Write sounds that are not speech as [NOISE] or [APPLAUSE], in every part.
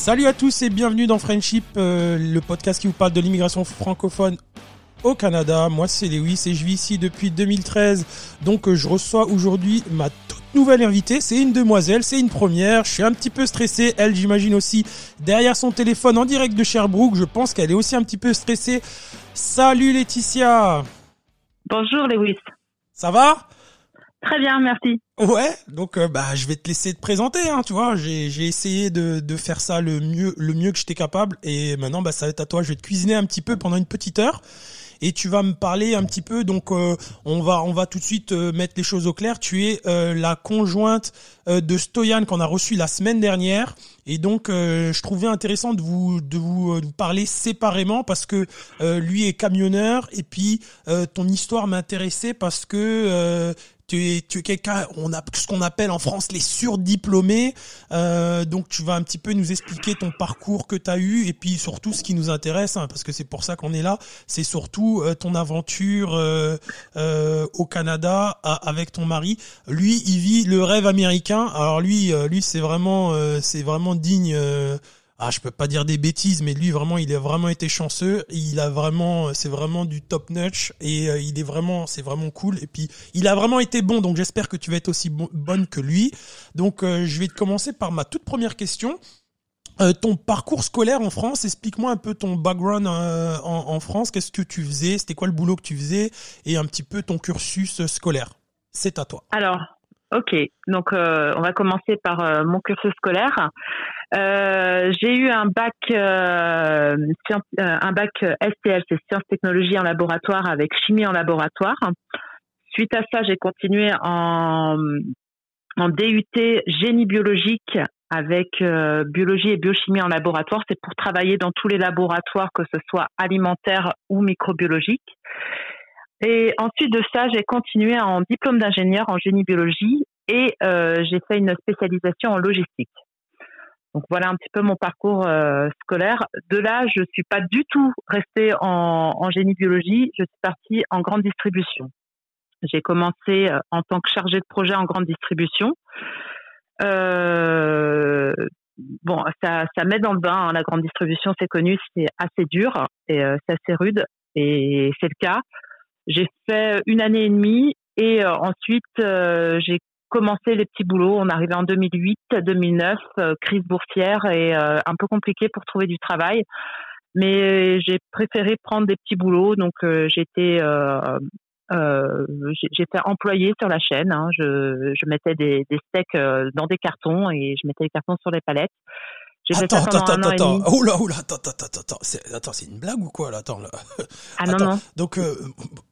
Salut à tous et bienvenue dans Friendship, euh, le podcast qui vous parle de l'immigration francophone au Canada. Moi c'est Lewis et je vis ici depuis 2013. Donc euh, je reçois aujourd'hui ma toute nouvelle invitée. C'est une demoiselle, c'est une première. Je suis un petit peu stressé. Elle j'imagine aussi derrière son téléphone en direct de Sherbrooke. Je pense qu'elle est aussi un petit peu stressée. Salut Laetitia Bonjour Lewis. Ça va? Très bien, merci. Ouais, donc euh, bah je vais te laisser te présenter, hein, tu vois. J'ai essayé de, de faire ça le mieux le mieux que j'étais capable et maintenant bah ça va être à toi. Je vais te cuisiner un petit peu pendant une petite heure et tu vas me parler un petit peu. Donc euh, on va on va tout de suite euh, mettre les choses au clair. Tu es la conjointe de Stoyan qu'on a reçu la semaine dernière et donc je trouvais intéressant de vous de vous, de vous parler séparément parce que lui est camionneur et puis ton histoire m'intéressait parce que tu es, tu es quelqu'un, on a ce qu'on appelle en France les surdiplômés. Euh, donc tu vas un petit peu nous expliquer ton parcours que tu as eu et puis surtout ce qui nous intéresse, hein, parce que c'est pour ça qu'on est là, c'est surtout euh, ton aventure euh, euh, au Canada avec ton mari. Lui, il vit le rêve américain. Alors lui, lui c'est vraiment, c'est vraiment digne ah, je peux pas dire des bêtises, mais lui vraiment, il a vraiment été chanceux. Il a vraiment, c'est vraiment du top notch et euh, il est vraiment, c'est vraiment cool. Et puis, il a vraiment été bon, donc j'espère que tu vas être aussi bonne que lui. Donc, euh, je vais te commencer par ma toute première question. Euh, ton parcours scolaire en France, explique-moi un peu ton background en, en, France. Qu'est-ce que tu faisais? C'était quoi le boulot que tu faisais? Et un petit peu ton cursus scolaire. C'est à toi. Alors, ok. Donc, on va commencer par mon cursus scolaire. Euh, j'ai eu un bac, euh, euh un bac STL, c'est sciences technologies en laboratoire avec chimie en laboratoire. Suite à ça, j'ai continué en, en DUT génie biologique avec euh, biologie et biochimie en laboratoire. C'est pour travailler dans tous les laboratoires, que ce soit alimentaire ou microbiologique. Et ensuite de ça, j'ai continué en diplôme d'ingénieur en génie biologie et euh, j'ai fait une spécialisation en logistique. Donc voilà un petit peu mon parcours euh, scolaire. De là, je suis pas du tout restée en, génie biologie. Je suis partie en grande distribution. J'ai commencé euh, en tant que chargée de projet en grande distribution. Euh, bon, ça, ça met dans le bain. Hein, la grande distribution, c'est connu, c'est assez dur et euh, c'est assez rude. Et c'est le cas. J'ai fait une année et demie et ensuite j'ai commencé les petits boulots. On arrivait en 2008, 2009, euh, crise boursière et euh, un peu compliqué pour trouver du travail. Mais j'ai préféré prendre des petits boulots. Donc euh, j'étais j'étais employée sur la chaîne. Hein. Je, je mettais des, des steaks dans des cartons et je mettais les cartons sur les palettes. Attends, attends, attends, attends. Oula, oula, attends, attends, attends, attends. C'est, attends, c'est une blague ou quoi, là? Attends, là. Ah, non, non. Donc, euh,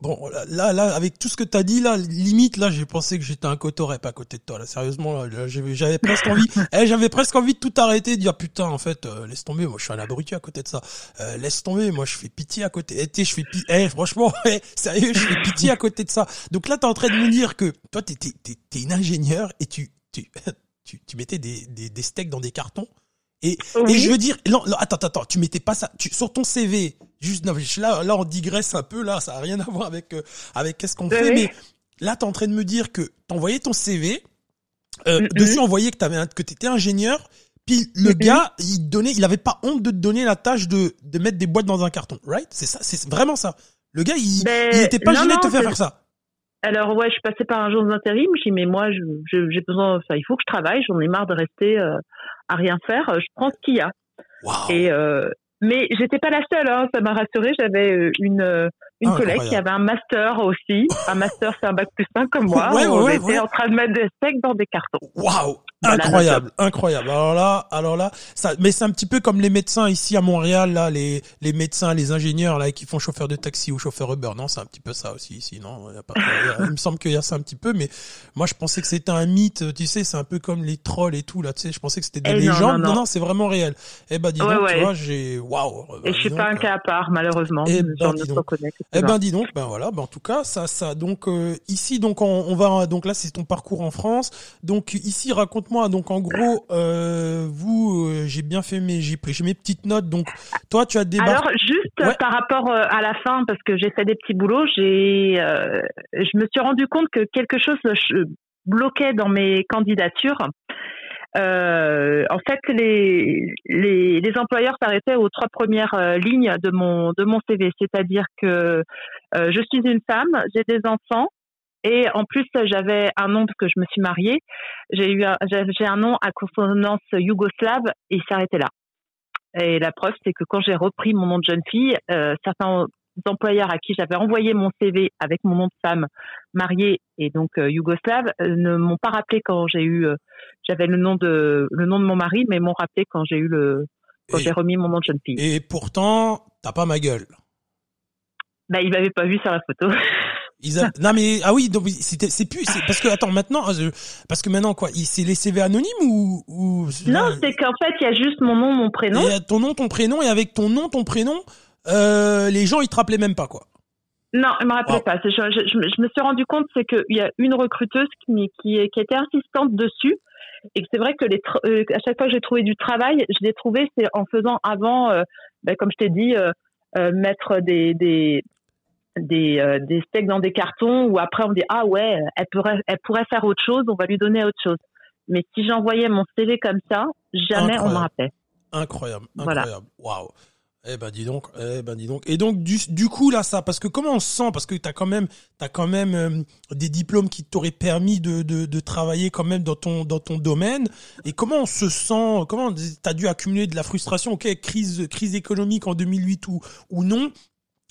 bon, là, là, avec tout ce que t'as dit, là, limite, là, j'ai pensé que j'étais un cotorep à côté de toi, là. Sérieusement, là, j'avais presque envie, [LAUGHS] eh, j'avais presque envie de tout arrêter, de dire, putain, en fait, euh, laisse tomber, moi, je suis un abruti à côté de ça. Euh, laisse tomber, moi, je fais pitié à côté. Eh, je fais pitié, eh, franchement, [LAUGHS] eh, sérieux, je fais pitié à côté de ça. Donc là, t'es en train de me dire que, toi, t'es, t'es, t'es, une ingénieure et tu, tu, [LAUGHS] tu, tu mettais des, des, des steaks dans des cartons. Et, et je veux dire, non, attends, attends, tu mettais pas ça, tu, sur ton CV, juste, non, là, là, on digresse un peu, là, ça a rien à voir avec, euh, avec qu'est-ce qu'on fait, mais là, t'es en train de me dire que t'envoyais ton CV, euh, dessus, on voyait que t'avais, que t'étais ingénieur, puis le gars, il donnait, il avait pas honte de te donner la tâche de, de mettre des boîtes dans un carton, right? C'est ça, c'est vraiment ça. Le gars, il, ben, il était pas gêné de te faire faire ça. Alors ouais, je suis passée par un jour d'intérim. Je dis mais moi, j'ai besoin, enfin, il faut que je travaille. J'en ai marre de rester euh, à rien faire. Je prends ce qu'il y a. Et euh, mais j'étais pas la seule. Hein, ça m'a rassurée. J'avais euh, une euh, une collègue qui avait un master aussi. Un master, c'est un bac plus 5 comme [LAUGHS] moi. Ouais, on était en train de mettre des steaks dans des cartons. Waouh Incroyable, incroyable. Alors là, alors là, ça, mais c'est un petit peu comme les médecins ici à Montréal, là, les, les médecins, les ingénieurs, là, qui font chauffeur de taxi ou chauffeur Uber. Non, c'est un petit peu ça aussi ici, non? Il, me semble qu'il y a ça un petit peu, mais moi, je pensais que c'était un mythe, tu sais, c'est un peu comme les trolls et tout, là, tu sais, je pensais que c'était des eh légendes. Non non. c'est vraiment réel. Eh ben, dis donc, tu vois, j'ai, waouh. Et je suis pas un cas à part, malheureusement. Eh ben, dis donc. Eh ben, dis donc, ben voilà, ben, en tout cas, ça, ça, donc, euh, ici, donc, on, on va, donc là, c'est ton parcours en France. Donc, ici, raconte moi Donc en gros, euh, vous, euh, j'ai bien fait mes, j'ai pris mes petites notes. Donc toi, tu as débarqué. Alors juste par rapport euh, à la fin, parce que j'ai fait des petits boulots, j'ai, je me suis rendu compte que quelque chose bloquait dans mes candidatures. Euh, en fait, les, les, les employeurs s'arrêtaient aux trois premières euh, lignes de mon de mon CV, c'est-à-dire que euh, je suis une femme, j'ai des enfants et en plus j'avais un nom parce que je me suis mariée. J'ai eu j'ai un nom à consonance yougoslave et il s'arrêtait là. Et la preuve, c'est que quand j'ai repris mon nom de jeune fille, euh, certains employeurs à qui j'avais envoyé mon CV avec mon nom de femme mariée et donc euh, yougoslave euh, ne m'ont pas rappelé quand j'ai eu j'avais le nom de le nom de mon mari mais m'ont rappelé quand j'ai eu le quand j'ai remis mon nom de jeune fille. Et pourtant, t'as pas ma gueule. Bah, ils m'avaient pas vu sur la photo. [LAUGHS] Non mais ah oui donc c'était c'est plus parce que attends maintenant parce que maintenant quoi c'est les CV anonymes ou, ou... non c'est qu'en fait il y a juste mon nom mon prénom et ton nom ton prénom et avec ton nom ton prénom euh, les gens ils te rappelaient même pas quoi. Non, ils me rappelaient pas. Je, je, je, me suis rendu compte c'est qu'il y a une recruteuse qui, qui, qui était insistante dessus et que c'est vrai que les euh, à chaque fois que j'ai trouvé du travail, je l'ai trouvé c'est en faisant avant, euh, ben, comme je t'ai dit, euh, euh, mettre des des des, des steaks dans des cartons ou après on me dit ah ouais elle pourrait elle pourrait faire autre chose, on va lui donner autre chose. Mais si j'envoyais mon CV comme ça, jamais incroyable. on me rappelait. Incroyable, incroyable, waouh. Wow. Eh ben dis donc, eh ben dis donc. Et donc du, du coup là ça, parce que comment on se sent, parce que t'as quand même, t'as quand même euh, des diplômes qui t'auraient permis de, de, de, travailler quand même dans ton dans ton domaine. Et comment on se sent, comment t'as dû accumuler de la frustration, ok, crise crise économique en 2008 ou ou non.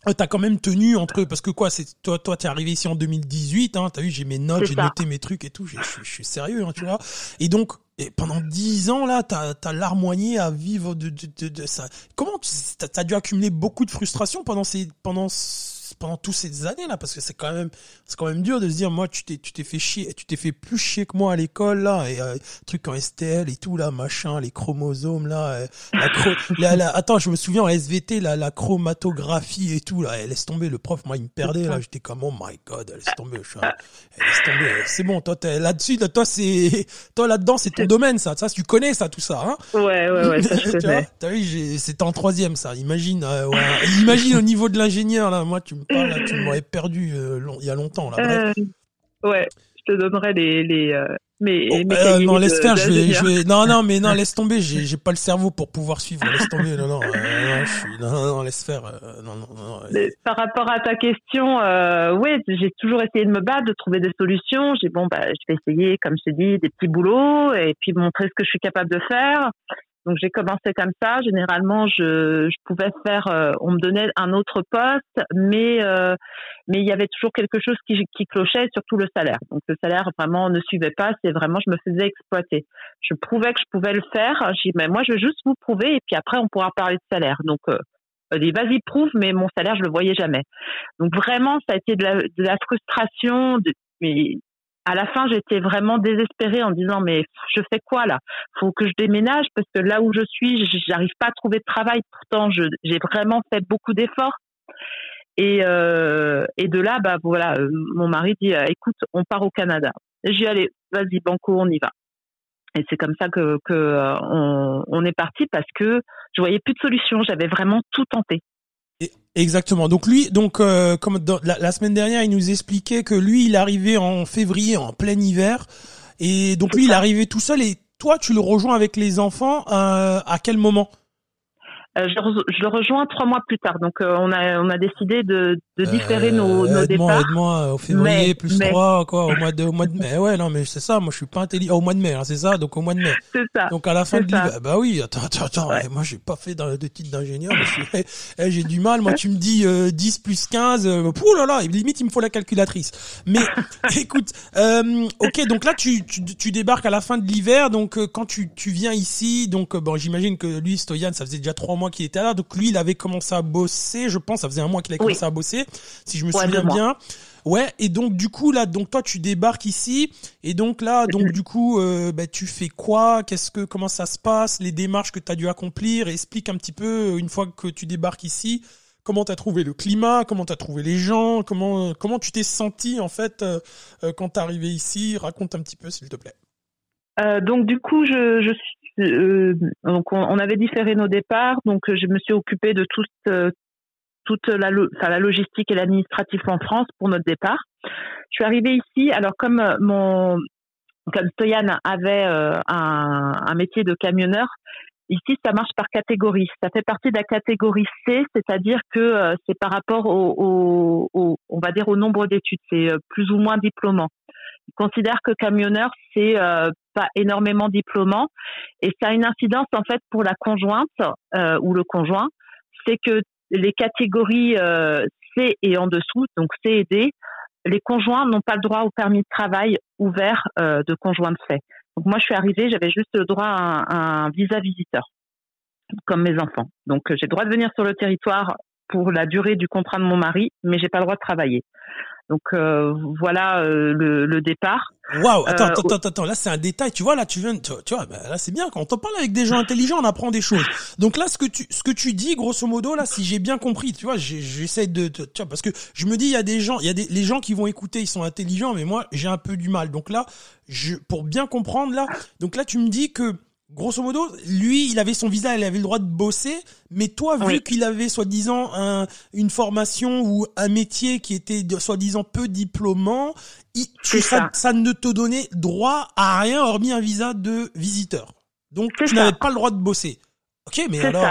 Euh, t'as quand même tenu entre parce que quoi c'est toi toi t'es arrivé ici en 2018 hein t'as vu j'ai mes notes j'ai noté mes trucs et tout je suis sérieux hein, tu vois et donc et pendant dix ans là, t'as as, larmoigné à vivre de, de, de, de ça. Comment t'as as dû accumuler beaucoup de frustration pendant ces pendant pendant toutes ces années là parce que c'est quand même c'est quand même dur de se dire moi tu t'es tu t'es fait chier tu t'es fait plus chier que moi à l'école là et euh, trucs en STL et tout là machin les chromosomes là, euh, la, [LAUGHS] la, attends je me souviens en SVT la, la chromatographie et tout là elle laisse tomber le prof moi il me perdait là j'étais comme oh my god elle laisse tomber je laisse tomber c'est bon toi là-dessus toi c'est [LAUGHS] toi là-dedans c'est ton domaine ça ça tu connais ça tout ça hein ouais ouais ouais ça je [LAUGHS] connais t'as vu c'était en troisième ça imagine euh, ouais. imagine au niveau de l'ingénieur là moi tu me parles tu [LAUGHS] m'aurais perdu euh, il y a longtemps là. Euh, ouais, je te donnerai les les euh, mes, oh, mes euh, non laisse faire, je vais, je vais, non non mais non [LAUGHS] laisse tomber, j'ai pas le cerveau pour pouvoir suivre, laisse tomber, non non, non, je suis, non, non, laisse faire, non non non. Mais par rapport à ta question, euh, ouais, j'ai toujours essayé de me battre, de trouver des solutions. J'ai bon bah je vais essayer, comme je te dis, des petits boulots et puis montrer ce que je suis capable de faire. Donc j'ai commencé comme ça. Généralement, je, je pouvais faire, euh, on me donnait un autre poste, mais euh, mais il y avait toujours quelque chose qui, qui clochait, surtout le salaire. Donc le salaire vraiment ne suivait pas. C'est vraiment, je me faisais exploiter. Je prouvais que je pouvais le faire. J'ai mais moi, je vais juste vous prouver, et puis après, on pourra parler de salaire. Donc euh, dit vas-y prouve, mais mon salaire je le voyais jamais. Donc vraiment, ça a été de la, de la frustration. Mais à la fin, j'étais vraiment désespérée en disant mais je fais quoi là? Faut que je déménage parce que là où je suis, j'arrive pas à trouver de travail. Pourtant, j'ai vraiment fait beaucoup d'efforts. Et, euh, de là, bah voilà, euh, mon mari dit euh, écoute, on part au Canada. J'ai allez, vas-y banco, on y va. Et c'est comme ça que, que on, on est parti parce que je voyais plus de solution. J'avais vraiment tout tenté. Exactement. Donc lui, donc euh, comme dans, la, la, semaine dernière, il nous expliquait que lui, il arrivait en février, en plein hiver, et donc lui, il arrivait tout seul. Et toi, tu le rejoins avec les enfants euh, à quel moment? Je, je, le rejoins trois mois plus tard. Donc euh, on a on a décidé de, de différer nos, nos départs. Aide-moi au février plus trois quoi au mois de au mois de mai. Ouais non mais c'est ça. Moi je suis pas intelligent. au mois de mai hein, c'est ça. Donc au mois de mai. C'est ça. Donc à la fin de l'hiver. Bah oui. Attends attends attends. Ouais. Moi j'ai pas fait de titre d'ingénieur. Eh, eh, j'ai du mal. Moi tu me dis euh, 10 plus 15. Euh, pouh là là. Limite il me faut la calculatrice. Mais [LAUGHS] écoute. Euh, ok donc là tu, tu, tu débarques à la fin de l'hiver. Donc quand tu tu viens ici donc bon j'imagine que lui Stoyan ça faisait déjà trois mois qu'il était là. Donc lui, il avait commencé à bosser, je pense, ça faisait un mois qu'il avait commencé à bosser, si je me souviens bien. Ouais, et donc du coup là, donc toi tu débarques ici, et donc là, donc du coup, euh, bah, tu fais quoi? Qu'est-ce que, comment ça se passe? Les démarches que tu as dû accomplir? Explique un petit peu euh, une fois que tu débarques ici. Comment t'as trouvé le climat? Comment t'as trouvé les gens? Comment comment tu t'es senti en fait euh, quand t'es arrivé ici? Raconte un petit peu s'il te plaît. Euh, donc du coup, je, je suis euh, donc on, avait différé nos départs, donc je me suis occupée de toute euh, toute la, enfin, la logistique et l'administratif en France pour notre départ. Je suis arrivée ici, alors comme mon comme Stoyan avait un, métier de camionneur, Ici, ça marche par catégorie. Ça fait partie de la catégorie C, c'est-à-dire que euh, c'est par rapport au, on va dire, au nombre d'études. C'est euh, plus ou moins diplômant. Ils considèrent que camionneur, c'est euh, pas énormément diplômant, et ça a une incidence en fait pour la conjointe ou le conjoint. C'est que les catégories C et en dessous, donc C et D, les conjoints n'ont pas le droit au permis de travail ouvert de conjoint de fait. Donc moi, je suis arrivée, j'avais juste le droit à un, visa visiteur, comme mes enfants. Donc j'ai le droit de venir sur le territoire pour la durée du contrat de mon mari, mais j'ai pas le droit de travailler. Donc euh, voilà euh, le, départ. Waouh, attends, euh, attends, attends, là c'est un détail, tu vois, là tu viens, tu, vois, bah, là c'est bien quand on parle avec des gens intelligents, on apprend des choses. Donc là ce que tu, ce que tu dis, grosso modo, là, si j'ai bien compris, tu vois, j'essaie de, tu vois, parce que je me dis, il y a des gens, il y a des, les gens qui vont écouter, ils sont intelligents, mais moi j'ai un peu du mal. Donc là, je, pour bien comprendre là, donc là tu me dis que grosso modo, lui, il avait son visa, il avait le droit de bosser, mais toi, vu qu'il avait soi-disant un, une formation ou un métier qui était soi-disant peu diplômant, ça. ça. ne te donnait droit à rien hormis un visa de visiteur. Donc tu n'avais pas le droit de bosser. Ok, mais alors,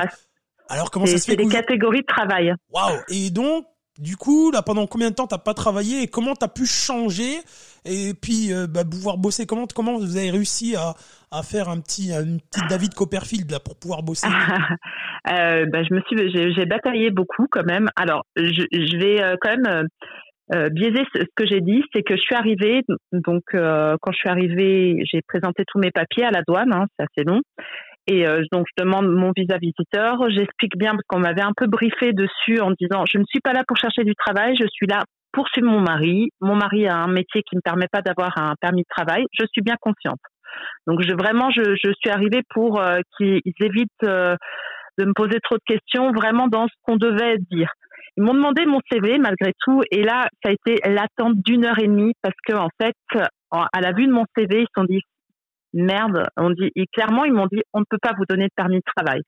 alors comment ça se fait C'est des catégories de travail. Waouh Et donc, du coup, là, pendant combien de temps t'as pas travaillé et comment t'as pu changer et puis euh, bah, pouvoir bosser Comment comment vous avez réussi à, faire un petit David Copperfield là pour pouvoir bosser? [LAUGHS] Euh, bah, je me suis j'ai bataillé beaucoup quand même. Alors je, vais euh, quand même euh, biaiser ce, que j'ai dit, c'est que je suis arrivée donc quand je suis arrivée, j'ai présenté tous mes papiers à la douane, hein, c'est assez long. Et donc, je demande mon visa visiteur. J'explique bien parce qu'on m'avait un peu briefé dessus en disant je ne suis pas là pour chercher du travail, je suis là pour suivre mon mari. Mon mari a un métier qui ne me permet pas d'avoir un permis de travail. Je suis bien consciente. Donc, je, vraiment, je, je suis arrivée pour euh, qu'ils évitent euh, de me poser trop de questions, vraiment dans ce qu'on devait dire. Ils m'ont demandé mon CV malgré tout, et là, ça a été l'attente d'une heure et demie parce que en fait, à la vue de mon CV, ils se sont dit merde. On dit, et clairement, ils m'ont dit, on ne peut pas vous donner de permis de travail.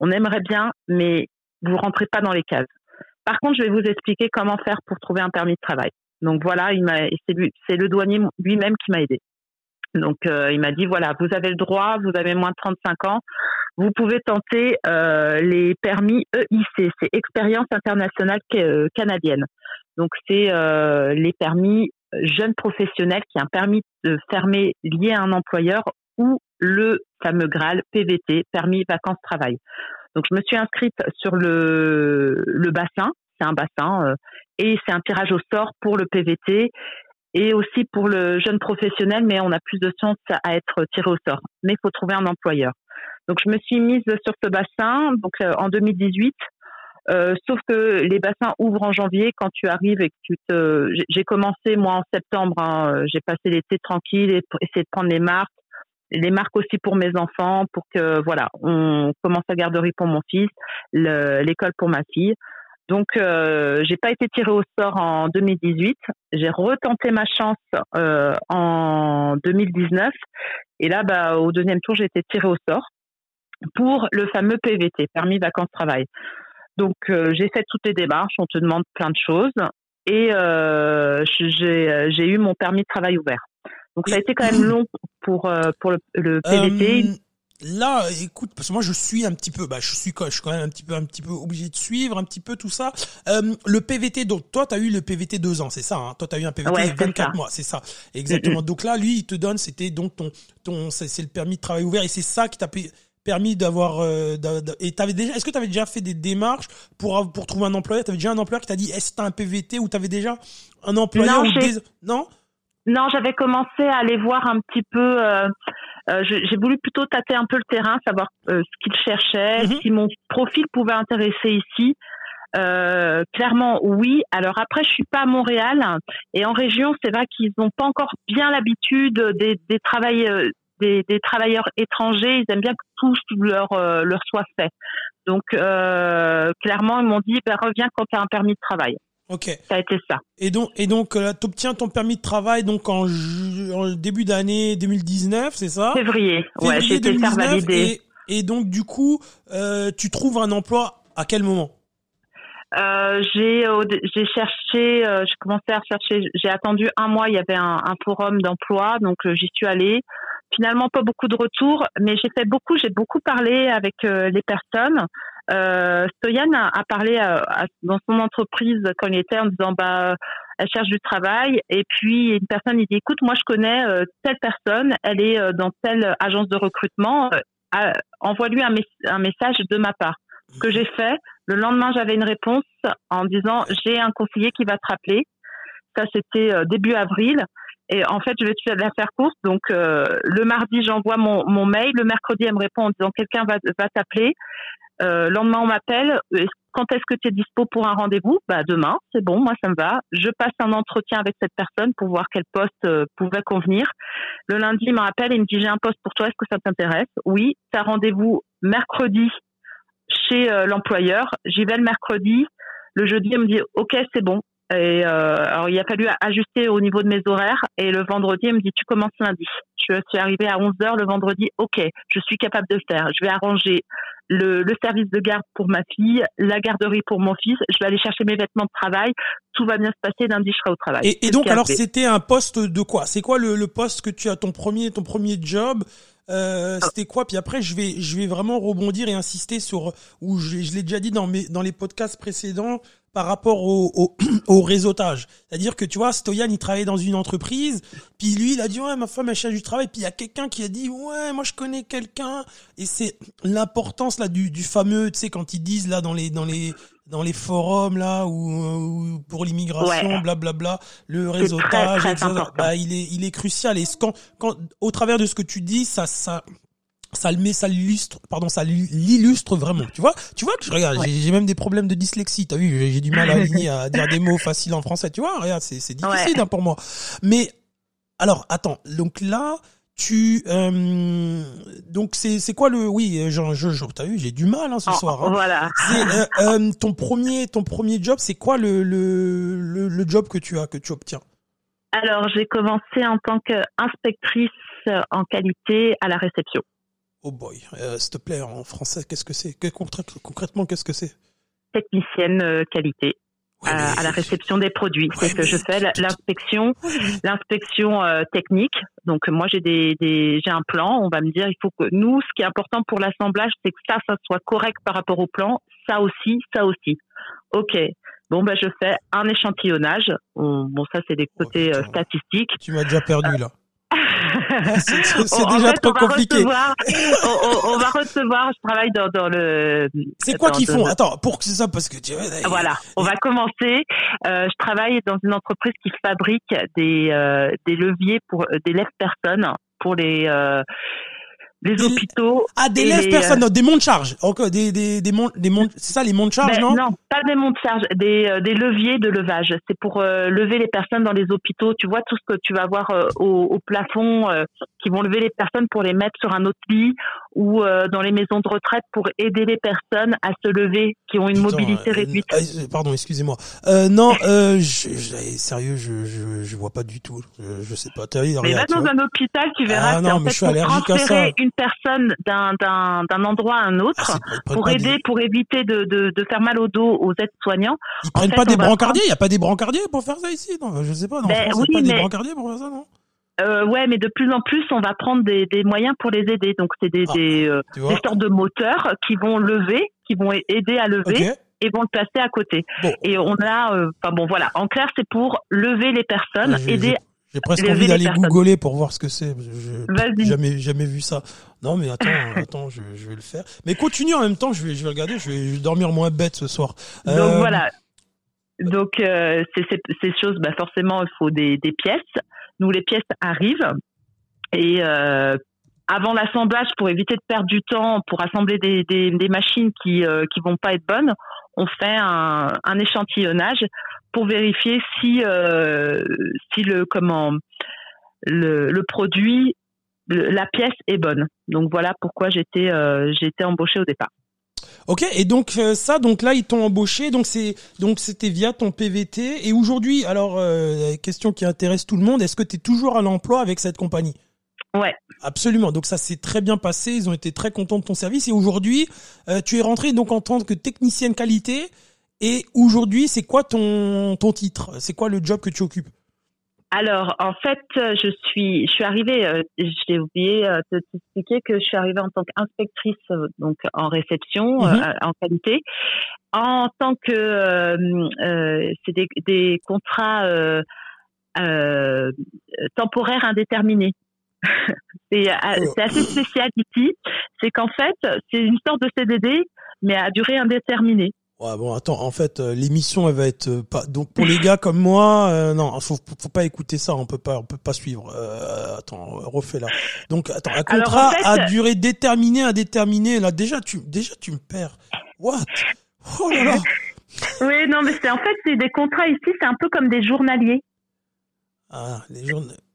On aimerait bien, mais vous rentrez pas dans les cases. Par contre, je vais vous expliquer comment faire pour trouver un permis de travail. Donc voilà, c'est le douanier lui-même qui m'a aidé. Donc euh, il m'a dit voilà, vous avez le droit, vous avez moins de 35 ans, vous pouvez tenter euh, les permis EIC, c'est Expérience internationale euh, canadienne. Donc c'est les permis jeune professionnel qui a un permis de fermer lié à un employeur ou le fameux Graal PVT, permis vacances-travail. Donc je me suis inscrite sur le, le bassin, c'est un bassin, euh, et c'est un tirage au sort pour le PVT et aussi pour le jeune professionnel, mais on a plus de chance à être tiré au sort. Mais il faut trouver un employeur. Donc je me suis mise sur ce bassin donc euh, en 2018 euh, sauf que les bassins ouvrent en janvier quand tu arrives et que tu te. J'ai commencé moi en septembre. Hein, euh, j'ai passé l'été tranquille et essayer de prendre les marques, les marques aussi pour mes enfants, pour que voilà, on commence la garderie pour mon fils, l'école pour ma fille. Donc euh, j'ai pas été tirée au sort en 2018. J'ai retenté ma chance euh, en 2019 et là bah au deuxième tour j'ai été tirée au sort pour le fameux PVT, permis vacances travail. Donc euh, j'ai fait toutes les démarches, on te demande plein de choses et euh, j'ai eu mon permis de travail ouvert. Donc ça a été quand même long pour pour le, le PVT. Là, écoute, parce que moi je suis un petit peu, bah je suis, je suis quand même un petit peu, un petit peu obligé de suivre un petit peu tout ça. le PVT, donc toi tu as eu le PVT deux ans, c'est ça hein? Toi tu as eu un PVT ouais, 24 mois, c'est ça, exactement. Donc là, lui il te donne, c'était donc ton, ton, c'est le permis de travail ouvert et c'est ça qui t'a permis d'avoir euh, et t'avais déjà est-ce que tu avais déjà fait des démarches pour pour trouver un employeur? T'avais déjà un employeur qui t'a dit est-ce que t'as un PVT ou t'avais déjà un employeur non, ou non? Non j'avais commencé à aller voir un petit peu euh, euh j'ai voulu plutôt tâter un peu le terrain savoir euh, ce qu'il cherchait mhm. si mon profil pouvait intéresser ici euh, clairement, oui. Alors après, je suis pas à Montréal et en région, c'est vrai qu'ils n'ont pas encore bien l'habitude des, des, travail, des, travailleurs étrangers, ils aiment bien que tout leur, euh, leur soit fait. Donc, euh, clairement, ils m'ont dit, ben, reviens quand tu as un permis de travail. Ok. Ça a été ça. Et donc, et donc, euh, tu obtiens ton permis de travail donc en, début d'année 2019, c'est ça? Février. Ouais, j'ai été faire valider. Et, et, donc, du coup, tu trouves un emploi à quel moment? Euh, j'ai j'ai cherché, euh, j'ai commencé à chercher, j'ai attendu un mois, il y avait un, un forum d'emploi, donc euh, j'y suis allée. Finalement, pas beaucoup de retours, mais j'ai fait beaucoup, j'ai beaucoup parlé avec les personnes. Euh, Stoyan a, a parlé dans son entreprise quand il était en disant bah elle cherche du travail et puis une personne il dit écoute moi je connais telle personne, elle est dans telle agence de recrutement, envoie-lui un, un message de ma part. Ce que j'ai fait, le lendemain, j'avais une réponse en disant j'ai un conseiller qui va te rappeler. Ça, c'était euh, début avril. Et en fait, je vais te la faire courte. Donc, euh, le mardi, j'envoie mon, mon, mail. Le mercredi, elle me répond en disant quelqu'un va, va t'appeler. Euh, le lendemain, on m'appelle. Quand est-ce que tu es dispo pour un rendez-vous? Bah demain, c'est bon, moi ça me va. Je passe un entretien avec cette personne pour voir quel poste pouvait convenir. Le lundi, il m'appelle et il me dit j'ai un poste pour toi, est-ce que ça t'intéresse? Oui. Tu as rendez-vous mercredi chez euh, l'employeur. J'y vais le mercredi. Le jeudi, elle me dit OK, c'est bon. Et euh, alors il a fallu ajuster au niveau de mes horaires. Et le vendredi, elle me dit tu commences lundi. Je suis arrivée à 11 h le vendredi. OK, je suis capable de le faire. Je vais arranger le, le, service de garde pour ma fille, la garderie pour mon fils. Je vais aller chercher mes vêtements de travail. Tout va bien se passer. Lundi, je serai au travail. Et, et donc alors c'était un poste de quoi? C'est quoi le, le poste que tu as ton premier ton premier job? Euh, c'était quoi? Puis après, je vais, je vais vraiment rebondir et insister sur où je, je l'ai déjà dit dans mes, dans les podcasts précédents par rapport au, au, [CLEARS THROAT] au réseautage. C'est-à-dire que tu vois, Stoyan, il travaillait dans une entreprise, puis lui, il a dit ouais, ma femme elle cherche du travail, puis il y a quelqu'un qui a dit ouais, moi je connais quelqu'un, et c'est l'importance là du, du fameux, tu sais, quand ils disent là dans les dans les dans les forums là ou, pour l'immigration, blablabla, le réseautage, bah, il est il est crucial. Et quand, quand au travers de ce que tu dis, ça ça ça le met, ça l'illustre, pardon, ça l'illustre vraiment. Tu vois, tu vois que je regarde, j'ai même des problèmes de dyslexie. T'as vu, j'ai du mal à aligner, à dire des mots faciles en français. Tu vois, regarde, c'est difficile hein, pour moi. Mais alors, attends, donc là, tu euh, donc c'est c'est quoi le oui je, je, je t'as vu j'ai du mal hein, ce oh, soir hein. voilà euh, euh, ton premier ton premier job c'est quoi le, le, le le job que tu as que tu obtiens? Alors j'ai commencé en tant qu'inspectrice en qualité à la réception oh boy s'il te plaît en français qu'est-ce que c'est? Concrètement qu'est-ce que c'est? Technicienne qualité à, la réception des produits. c'est que je fais l'inspection, l'inspection euh, technique. Donc moi j'ai des, des j'ai un plan. On va me dire il faut que nous, ce qui est important pour l'assemblage, c'est que ça, ça soit correct par rapport au plan. Ça aussi, ça aussi. Ok. Bon ben je fais un échantillonnage. Bon, ça c'est des côtés euh, statistiques. Tu m'as déjà perdu là. C'est déjà trop compliqué. on, va recevoir, je travaille dans, dans le. C'est quoi qu'ils font Attends, pour que c'est ça, parce que tu Voilà, on va commencer. Euh, je travaille dans une entreprise qui fabrique des, euh, des leviers pour des lèvres-personnes pour les les hôpitaux. Ah, des lèvres personnes, euh, des monts de charge. Encore des des des monts, des monts, c'est ça les monts de charge, ben, non Non, pas des monts de charge, des euh, des leviers de levage. C'est pour euh, lever les personnes dans les hôpitaux. Tu vois tout ce que tu vas voir au, au, plafond, qui vont lever les personnes pour les mettre sur un autre lit ou dans les maisons de retraite pour aider les personnes à se lever, qui ont une mobilité réduite. Pardon, excusez-moi. non, je, je, sérieux, je, je je vois pas du tout. Je, je sais pas. Mais va dans un hôpital, tu verras. Ah non, mais je suis allergique à ça personne d'un endroit à un autre ah, pour aider, pour éviter de, de, de, faire mal au dos aux aides-soignants. Ils prennent pas des brancardiers? Il y a pas des brancardiers pour faire ça ici? Non Je sais pas. Non, ben, France, oui, pas des brancardiers pour faire ça, non? Euh, ouais, mais de plus en plus, on va prendre des, des moyens pour les aider. Donc, c'est des, ah, des, euh, des, sortes de moteurs qui vont lever, qui vont aider à lever. et vont le placer à côté. Et on a, euh, enfin bon, voilà. En clair, c'est pour lever les personnes, aider j'ai presque envie d'aller googler pour voir ce que c'est. J'ai jamais, jamais vu ça. Non, mais attends, [LAUGHS] attends, je, je, vais le faire. Mais continue en même temps, je vais, je vais regarder, je vais, dormir moins bête ce soir. Donc euh, voilà. Donc euh, ces choses, bah forcément, il faut des, des pièces. Nous, les pièces arrivent et euh, avant l'assemblage, pour éviter de perdre du temps, pour assembler des, des, des machines qui euh, qui vont pas être bonnes, on fait un, un échantillonnage pour vérifier si euh, si le comment le, le produit la pièce est bonne. Donc voilà pourquoi j'étais euh, j'ai été embauchée au départ. Ok, et donc euh, ça, donc là ils t'ont embauché, donc c'est donc c'était via ton PVT. Et aujourd'hui, alors euh, question qui intéresse tout le monde, est-ce que tu es toujours à l'emploi avec cette compagnie? Ouais. Absolument. Donc ça s'est très bien passé. Ils ont été très contents de ton service. Et aujourd'hui, euh, tu es rentré donc en tant que technicienne qualité Et aujourd'hui, c'est quoi ton ton titre? C'est quoi le job que tu occupes? Alors, en fait, je suis, je suis arrivée, euh, j'ai oublié euh, de t'expliquer que je suis arrivée en tant qu'inspectrice, euh, donc en réception, mhm. en qualité, en tant que, c'est des, des, contrats temporaires indéterminés. [LAUGHS] c'est oh. assez spécial ici, c'est qu'en fait, c'est une sorte de CDD, mais à durée indéterminée. Ouais, bon, attends, en fait, euh, l'émission, elle va être euh, pas. Donc pour les gars comme moi, euh, non, faut, faut pas écouter ça, on peut pas, on peut pas suivre. attends, refais là. Donc attends, un contrat à durée déterminée, indéterminée. Là, déjà, tu, déjà, tu me perds. What? Oh là là. oui, non, mais c'est en fait, c'est des contrats ici, c'est un peu comme des journaliers. Ah, les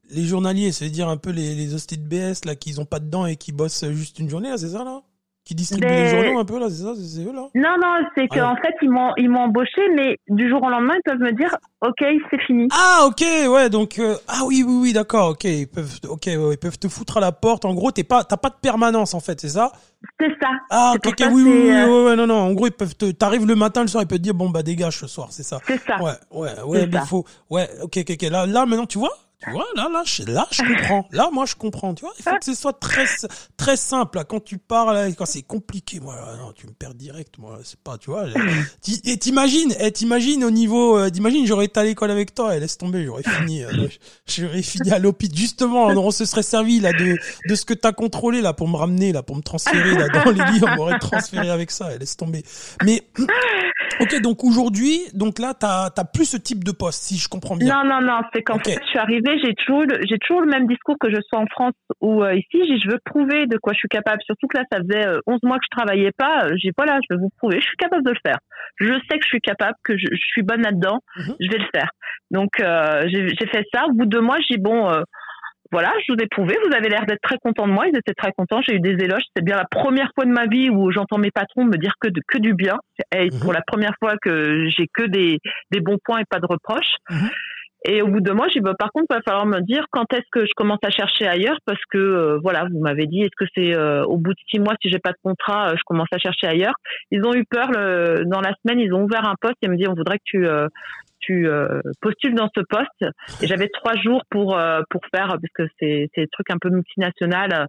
Les journaliers, ça veut dire un peu les, les hosties de BS là qui ont pas de dents et qui bossent juste une journée, c'est ça là? Qui distribuent les journaux un peu là, c'est ça, c'est eux là Non, non, c'est qu'en fait ils m'ont ils m'ont embauché, mais du jour au lendemain ils peuvent me dire, ok, c'est fini. Ah ok, ouais, donc euh, ah oui oui oui, d'accord, ok, ils peuvent, ok, ouais, ils peuvent te foutre à la porte. En gros, t'es pas, t'as pas de permanence en fait, c'est ça? C'est ça. Ah ok, oui, oui, oui, euh, ouais, non non, en gros ils peuvent te, t'arrives le matin, le soir ils peuvent te dire bon bah dégage ce soir, c'est ça. C'est ça. Ouais ouais ouais, il faut, ouais, ok ok ok, là là maintenant tu vois? Tu vois, là, là, je, là, je comprends. Là, moi, je comprends. Tu vois, il faut que ce soit très, très simple. Quand tu parles, quand c'est compliqué, moi, non, tu me perds direct. Moi, c'est pas, tu vois. [LAUGHS] Et t'imagines, et eh, t'imagines au niveau, euh, t'imagines, j'aurais été à l'école avec toi. Et laisse tomber, j'aurais fini, euh, [LAUGHS] j'aurais fini à l'hôpital. Justement, on se serait servi là de, de ce que t'as contrôlé là pour me ramener là, pour me transférer là dans les livres. On m'aurait transféré avec ça. Et laisse tomber. Mais ok, donc aujourd'hui, donc là, t'as, t'as plus ce type de poste, si je comprends bien. Non, non, non, c'est qu'en fait, je suis arrivée j'ai toujours, j'ai toujours le même discours que je sois en France ou euh, ici. Je veux prouver de quoi je suis capable. Surtout que là, ça faisait 11 euh, mois que je travaillais pas. J'ai voilà, je vais vous prouver. [LAUGHS] Je suis capable de le faire. Je sais que je suis capable, que je, suis bonne là-dedans. Mhm. Je vais le faire. Donc, euh, j'ai fait ça. Au bout de deux mois, j'ai dit bon. Voilà, je vous ai prouvé, vous avez l'air d'être très content de moi, ils étaient très contents, j'ai eu des éloges, c'est bien la première fois de ma vie où j'entends mes patrons me dire que, de, que du bien, et mhm. pour la première fois que j'ai que des, des bons points et pas de reproches. Mhm. Et au bout de mois, j'ai dit, bah, par contre, il va falloir me dire quand est-ce que je commence à chercher ailleurs parce que, euh, voilà, vous m'avez dit, est-ce que c'est euh, au bout de six mois, si j'ai pas de contrat, euh, je commence à chercher ailleurs. Ils ont eu peur, le, dans la semaine, ils ont ouvert un poste et me dit, on voudrait que tu, tu postules dans ce poste. Et j'avais trois jours pour, pour faire, parce que c'est, c'est des trucs un peu multinational,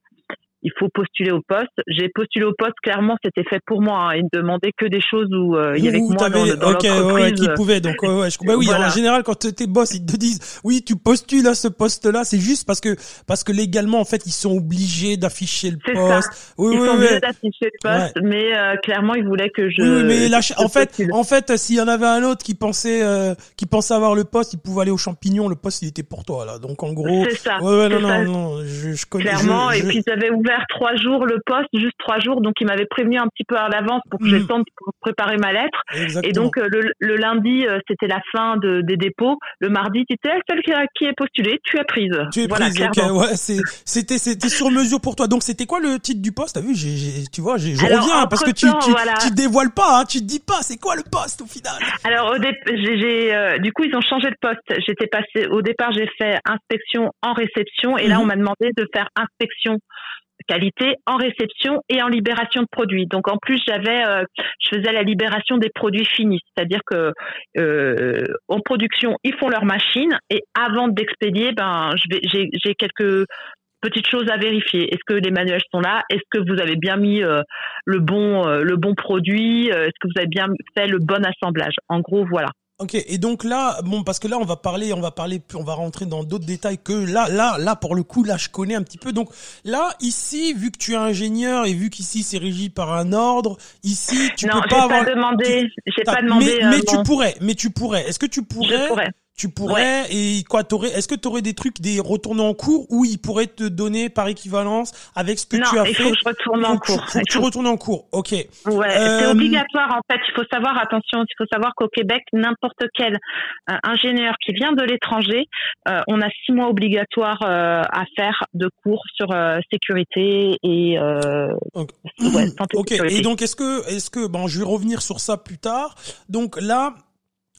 il faut postuler au poste. J'ai postulé au poste, clairement, c'était fait pour moi. Hein. Ils ne demandaient que des choses où euh, il y avait que moi dans, dans okay, ouais, qui pouvait. Donc, ouais, je... [LAUGHS] bah oui, en général, quand tes boss, ils te disent, oui, tu postules à ce poste-là, c'est juste parce que, parce que légalement, en fait, ils sont obligés d'afficher le poste. Ça. Oui, ils sont obligés d'afficher le poste, mais euh, clairement, ils voulaient que je. Oui, mais là, en fait, en fait, s'il y en avait un autre qui pensait, euh, qui pensait avoir le poste, il pouvait aller aux champignons. Le poste, il était pour toi, là. Donc, en gros. C'est ça. Ouais, ouais, non, non, non, je, je connais. Clairement, et puis ils avaient ouvert trois jours le poste, juste trois jours. Donc, il m'avait prévenu un petit peu à l'avance pour que mm. j'ai le temps de préparer ma lettre. Et donc, euh, le, lundi, euh, c'était la fin de, des dépôts. Le mardi, tu étais celle qui, est postulée, tu es prise. Tu es prise, Ouais, c'était, c'était sur mesure pour toi. Donc, c'était quoi le titre du poste? T'as vu, tu vois, je reviens parce que tu, tu, tu dévoiles pas, hein, tu te dis pas, c'est quoi le poste au final? Alors, au j'ai, euh, du coup, ils ont changé de poste. J'étais passé, au départ, j'ai fait inspection en réception et là, mhm. on m'a demandé de faire inspection qualité en réception et en libération de produits. Donc en plus j'avais, euh, je faisais la libération des produits finis, c'est-à-dire que euh, en production ils font leur machine et avant d'expédier, ben j'ai quelques petites choses à vérifier. Est-ce que les manuels sont là? Est-ce que vous avez bien mis euh, le bon le bon produit? Est-ce que vous avez bien fait le bon assemblage? En gros, voilà. Ok, et donc là, bon, parce que là, on va parler, on va parler, on va rentrer dans d'autres détails que là, là, là, pour le coup, là, je connais un petit peu. Donc là, ici, vu que tu es ingénieur et vu qu'ici c'est régi par un ordre, ici, tu peux pas avoir. Pas demandé, j'ai pas demandé. Mais, mais tu pourrais, mais tu pourrais. Est-ce que tu pourrais tu pourrais et quoi t'aurais est-ce que tu aurais des trucs des retourner en cours où ils pourraient te donner par équivalence avec ce que tu as fait Non, il faut que je retourne en cours. Faut, tu retournes en cours. OK. Ouais, c'est euh, obligatoire en fait, il faut savoir attention, il faut savoir qu'au Québec, n'importe quel euh, ingénieur qui vient de l'étranger, euh, on a six mois obligatoires à faire de cours sur sécurité et ouais, santé OK. Et donc est-ce que est-ce que bon, je vais revenir sur ça plus tard. Donc là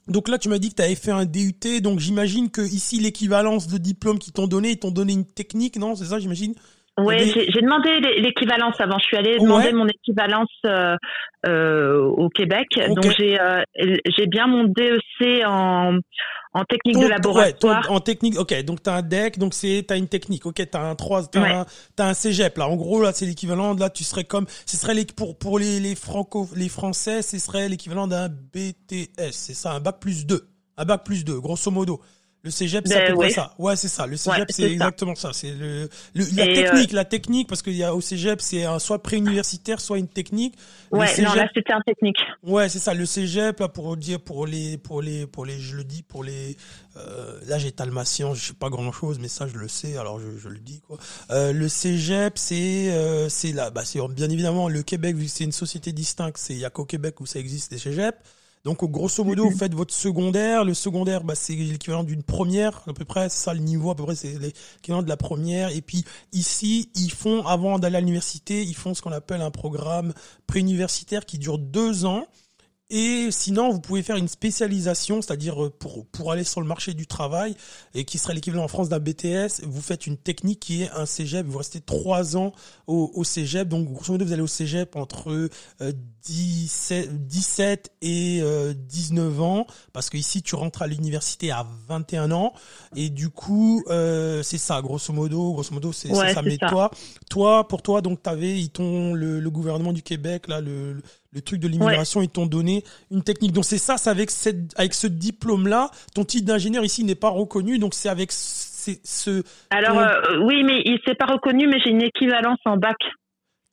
donc là, tu m'as dit que tu avais fait un DUT, donc j'imagine que ici l'équivalence de diplôme qu'ils t'ont donné, ils t'ont donné une technique, non? C'est ça, j'imagine? Oui, j'ai demandé l'équivalence avant. Je suis allée demander mon équivalence euh, euh, au Québec. Donc j'ai euh, j'ai bien mon DEC en en technique de laboratoire. en technique, ok. Donc t'as un DEC, donc c'est t'as une technique, ok. T'as un 3, t'as un, un cégep là. En gros là, c'est l'équivalent. Là, tu serais comme, ce serait les, pour pour les les franco, les français, ce serait l'équivalent d'un BTS. C'est ça, un bac plus 2, un bac plus 2, grosso modo. Le cégep, c'est à ben peu près ça. Ouais, c'est ça. Le cégep, c'est exactement ça. C'est le, la technique, euh, la technique, parce qu'il y a au cégep, c'est soit pré-universitaire, soit une technique. Ouais, non, là, c'était un technique. Ouais, c'est ça. Le cégep, là, pour dire, pour les, pour les, pour les, je le dis, pour les, euh, là, j'ai Talmation, je sais pas grand chose, mais ça, je le sais, alors je, je le dis, quoi. Euh, le cégep, c'est, euh, c'est là, bah, c'est bien évidemment le Québec, vu que c'est une société distincte, c'est, il y a qu'au Québec où ça existe, les cégeps. Donc grosso modo, vous faites votre secondaire. Le secondaire, bah, c'est l'équivalent d'une première, à peu près. C'est ça le niveau, à peu près, c'est l'équivalent de la première. Et puis ici, ils font, avant d'aller à l'université, ils font ce qu'on appelle un programme préuniversitaire qui dure deux ans. Et sinon, vous pouvez faire une spécialisation, c'est-à-dire euh, pour, pour aller sur le marché du travail, et qui serait l'équivalent en France d'un BTS, vous faites une technique qui est un cégep, vous restez trois ans au, au cégep, donc grosso modo, vous allez au cégep entre 17, euh, 17 et 19 euh, ans, parce que ici, tu rentres à l'université à 21 ans, et du coup, euh, c'est ça, grosso modo, grosso modo, c'est ça. Mais toi, toi, pour toi, donc, t'avais, ils t'ont, le, le gouvernement du Québec, là, le le truc de l'immigration, ils t'ont donné une technique. Donc c'est ça, c'est avec cette, avec ce diplôme-là, ton titre d'ingénieur ici n'est pas reconnu, donc c'est avec ce. Alors euh, oui, mais il s'est pas reconnu, mais j'ai une équivalence en bac.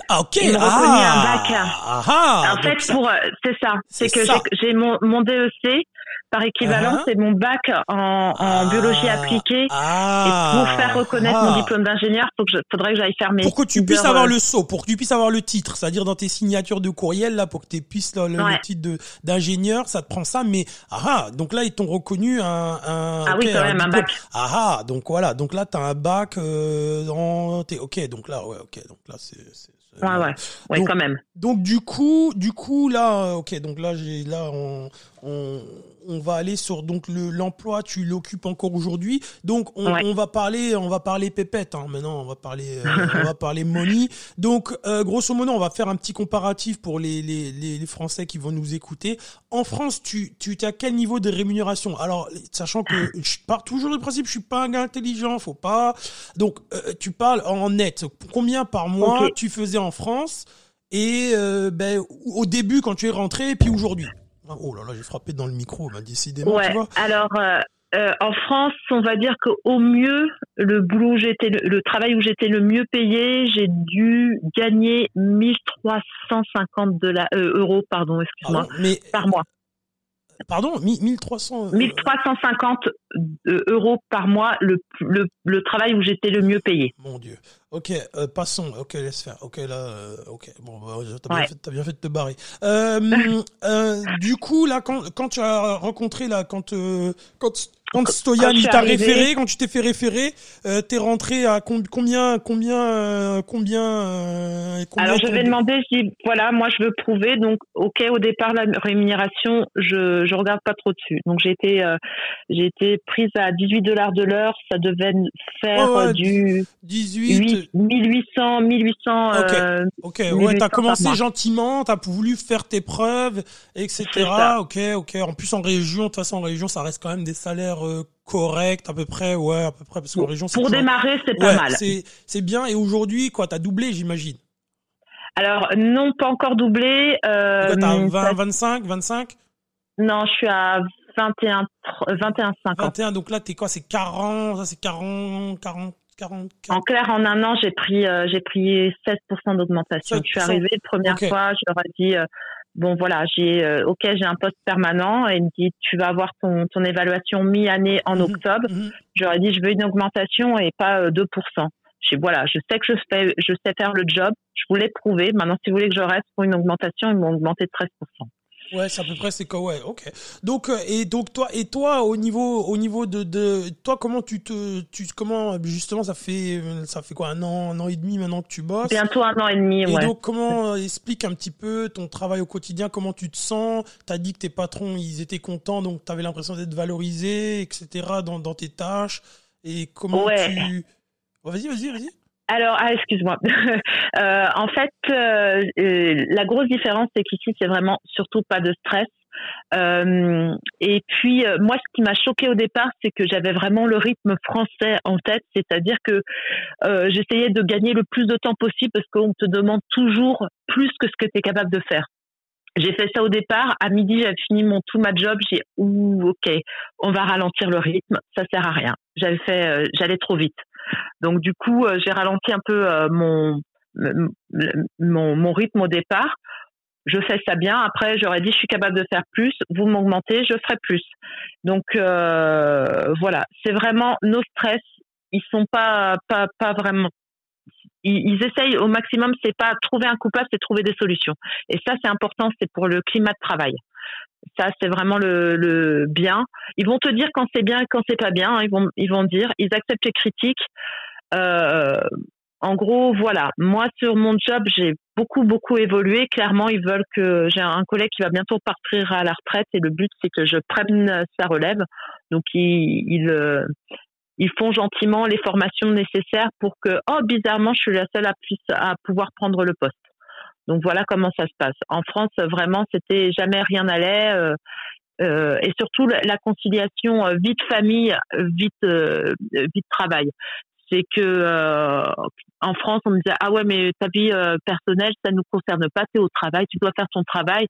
Ah ok. Il ah, un bac. Ah, ah, en fait, pour euh, c'est ça, c'est que j'ai mon, mon DEC par équivalent, uh-huh. c'est mon bac en, en biologie appliquée. et pour faire reconnaître mon diplôme d'ingénieur, je, faudrait que j'aille faire mes. Pour que tu puisses avoir le saut, pour que tu puisses avoir le titre, c'est-à-dire dans tes signatures de courriel là, pour que tu puisses le, le, titre d'ingénieur, ça te prend ça. Mais ah donc là ils t'ont reconnu un, un. Ah oui, quand même un bac. Ah donc voilà, donc là t'as un bac euh, dans. Ok, donc là ouais, ok, donc là c'est Ouais, ouais, ouais, quand même. Donc du coup, du coup là, ok, donc là j'ai là on, on on va aller sur donc le l'emploi, tu l'occupes encore aujourd'hui. Donc on, on, va parler, on va parler pépette. Hein. Maintenant, on va parler, euh, [LAUGHS] on va parler money. Donc euh, grosso modo, on va faire un petit comparatif pour les, les, les, Français qui vont nous écouter. En France, tu tu à quel niveau de rémunération? Alors, sachant que je pars toujours du principe, je suis pas un gars intelligent, faut pas. Donc euh, tu parles en net. Combien par mois tu faisais en France? Et ben au début quand tu es rentré et puis aujourd'hui? Oh là là, j'ai frappé dans le micro, bah, décidément. Ouais, alors euh, euh, en France, on va dire qu'au mieux, le boulot où j'étais, le, travail où j'étais le mieux payé, j'ai dû gagner 1350 dollars, euh, euros, pardon, excuse-moi, par mois. Pardon, 1300 1350 euros par mois, le, le, le travail où j'étais le mieux payé. Mon Dieu. Ok, euh, passons. Ok, laisse faire. Ok, là, euh, ok. Bon, bah, t'as bien, fait, bien fait de te barrer. Euh, euh, du coup, là, quand, quand tu as rencontré, là, quand, euh, quand quand Stoyan il t'a référé, quand tu t'es fait référer, euh, t'es rentré à combien, combien, euh, combien, euh, combien Alors je vais demander, si voilà, moi je veux prouver, donc ok, au départ la rémunération, je je regarde pas trop dessus. Donc j'ai été euh, j'ai été prise à 18 dollars de l'heure, ça devait faire du 18 1800 1800. Ok, ok, ouais, t'as commencé gentiment, t'as voulu faire tes preuves, etc. Ok, ok. En plus en région, de toute façon en région, ça reste quand même des salaires correct à peu près ouais à peu près parce qu'en région pour démarrer c'est pas mal. c'est c'est bien et aujourd'hui quoi t'as doublé j'imagine. Alors non pas encore doublé euh, t'as 20 25 25 non je suis à 21 21 50 21 donc là t'es quoi c'est 40 ça c'est 40 40 40, En clair, en un an, j'ai pris euh, j'ai pris 7% d'augmentation. Je suis arrivée la première fois, je leur ai dit euh, bon voilà, j'ai euh, ok, j'ai un poste permanent et il me dit tu vas avoir ton ton évaluation mi-année en mhm, octobre. Mhm. J'aurais dit je veux une augmentation et pas 2%. Euh, je voilà, je sais que je fais je sais faire le job, je voulais prouver. Maintenant si vous voulez que je reste pour une augmentation, ils m'ont augmenté de 13%. Ouais, c'est à peu près c'est quoi ouais, OK. Donc euh, et donc toi et toi au niveau au niveau de de toi comment tu te tu comment justement ça fait ça fait quoi un an un an et demi maintenant que tu bosses? Bientôt un an et demi, ouais. Et donc comment euh, explique un petit peu ton travail au quotidien, comment tu te sens? T'as dit que tes patrons ils étaient contents donc tu avais l'impression d'être valorisé etc dans dans tes tâches et comment tu oh, Vas-y, vas-y, vas-y. Alors, ah, excuse-moi. [LAUGHS] euh, en fait, euh, la grosse différence, c'est qu'ici, c'est vraiment surtout pas de stress. Euh, et puis, euh, moi, ce qui m'a choqué au départ, c'est que j'avais vraiment le rythme français en tête, c'est-à-dire que euh, j'essayais de gagner le plus de temps possible parce qu'on te demande toujours plus que ce que tu es capable de faire. J'ai fait ça au départ. À midi, j'avais fini mon tout ma job. J'ai ouh, ok, on va ralentir le rythme. Ça sert à rien. J'avais fait, euh, j'allais trop vite. Donc du coup, euh, j'ai ralenti un peu euh, mon, mon rythme au départ. Je fais ça bien. Après, j'aurais dit, je suis capable de faire plus. Vous m'augmentez, je ferai plus. Donc voilà, c'est vraiment nos stress. Ils sont pas pas pas vraiment ils, essayent au maximum, c'est pas trouver un coupable, c'est trouver des solutions. Et ça, c'est important, c'est pour le climat de travail. Ça, c'est vraiment le, bien. Ils vont te dire quand c'est bien et quand c'est pas bien. Hein. Ils vont, ils dire, ils acceptent les critiques. Euh, en gros, voilà. Moi, sur mon job, j'ai beaucoup, beaucoup évolué. Clairement, ils veulent que j'ai un collègue qui va bientôt partir à la retraite et le but, c'est que je prenne sa relève. Donc, il, il, euh, ils font gentiment les formations nécessaires pour que, oh, bizarrement, je suis la seule à pouvoir prendre le poste. Donc voilà comment ça se passe. En France, vraiment, c'était jamais rien n'allait. Euh, euh, et surtout la, conciliation euh, vie de famille, vite euh, vie de travail. C'est que euh, en France, on me disait ah ouais mais ta vie personnelle ça nous concerne pas, tu es au travail, tu dois faire ton travail.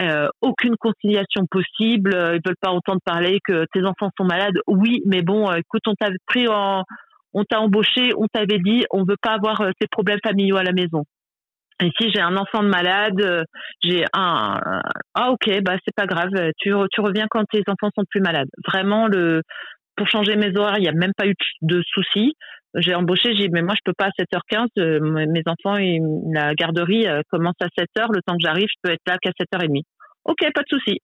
Euh, aucune conciliation possible. Ils veulent pas entendre parler que tes enfants sont malades. Oui, mais bon, euh, écoute, on t'a pris en, on t'a embauché, on t'avait dit, on veut pas avoir euh, ces problèmes familiaux à la maison. Si j'ai un enfant de malade, j'ai un ah ok bah c'est pas grave, tu tu reviens quand tes enfants sont plus malades. Vraiment le pour changer mes horaires, il n'y a même pas eu de soucis. J'ai embauché, j'ai dit mais moi je peux pas à 7h15, mes enfants et la garderie commence à 7h, le temps que j'arrive, je peux être là qu'à 7h30. Ok, pas de souci.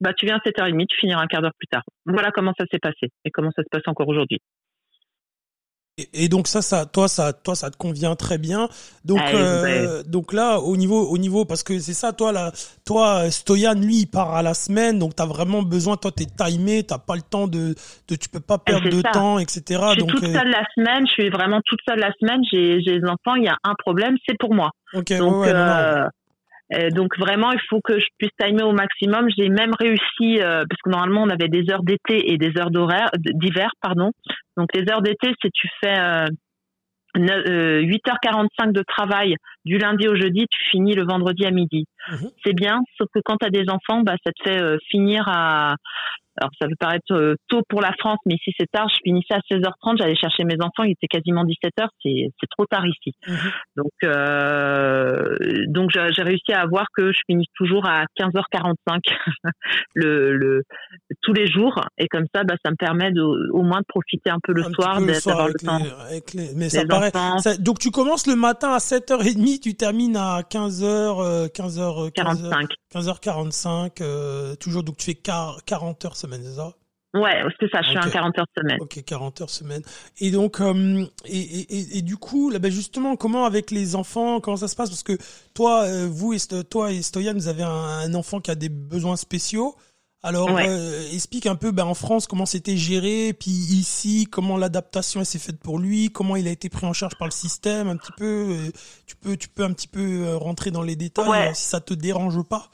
Bah tu viens à 7h30, tu finiras un quart d'heure plus tard. Voilà comment ça s'est passé et comment ça se passe encore aujourd'hui. Et, donc ça, ça, toi, ça, toi, ça te convient très bien. Donc, ah, euh, donc là, au niveau, au niveau, parce que c'est ça, toi, là, toi, Stoyan, lui, il part à la semaine, donc t'as vraiment besoin, toi, t'es timé, t'as pas le temps de, de, tu peux pas perdre de temps, etc. Je suis donc, toute euh, seule la semaine, je suis vraiment toute seule la semaine. J'ai, j'ai des enfants, il y a un problème, c'est pour moi. Donc, ouais, euh, euh, donc vraiment, il faut que je puisse timer au maximum. J'ai même réussi, euh, parce que normalement on avait des heures d'été et des heures d'horaire d'hiver, pardon. Donc les heures d'été, c'est tu fais euh, 8h45 euh, de travail du lundi au jeudi, tu finis le vendredi à midi. Mhm. C'est bien, sauf que quand tu as des enfants, bah, ça te fait finir à alors ça peut paraître euh, tôt pour la France, mais ici c'est tard. Je finissais à 16h30, j'allais chercher mes enfants, il était quasiment 17h, c'est c'est trop tard ici. Mhm. Donc euh, donc j'ai réussi à avoir que je finisse toujours à 15h45 [LAUGHS] le, le tous les jours et comme ça bah ça me permet de, au moins de profiter un peu le soir d'avoir le temps. mais ça paraît donc tu commences le matin à 7h30, tu termines à 15h 15h 45 15h45 toujours donc tu fais 40 heures semaine, c'est ça? Ouais, c'est ça, je suis okay. 40 heures semaine. Ok, 40 heures semaine. Et donc, euh, et, et, et, du coup, là, ben justement, comment avec les enfants, comment ça se passe? Parce que toi, euh, vous et toi et Stoyan, vous avez un, enfant qui a des besoins spéciaux. Alors, euh, explique un peu ben, en France comment c'était géré, puis ici, comment l'adaptation s'est faite pour lui, comment il a été pris en charge par le système, un petit peu. tu peux, tu peux un petit peu rentrer dans les détails si ça te dérange pas?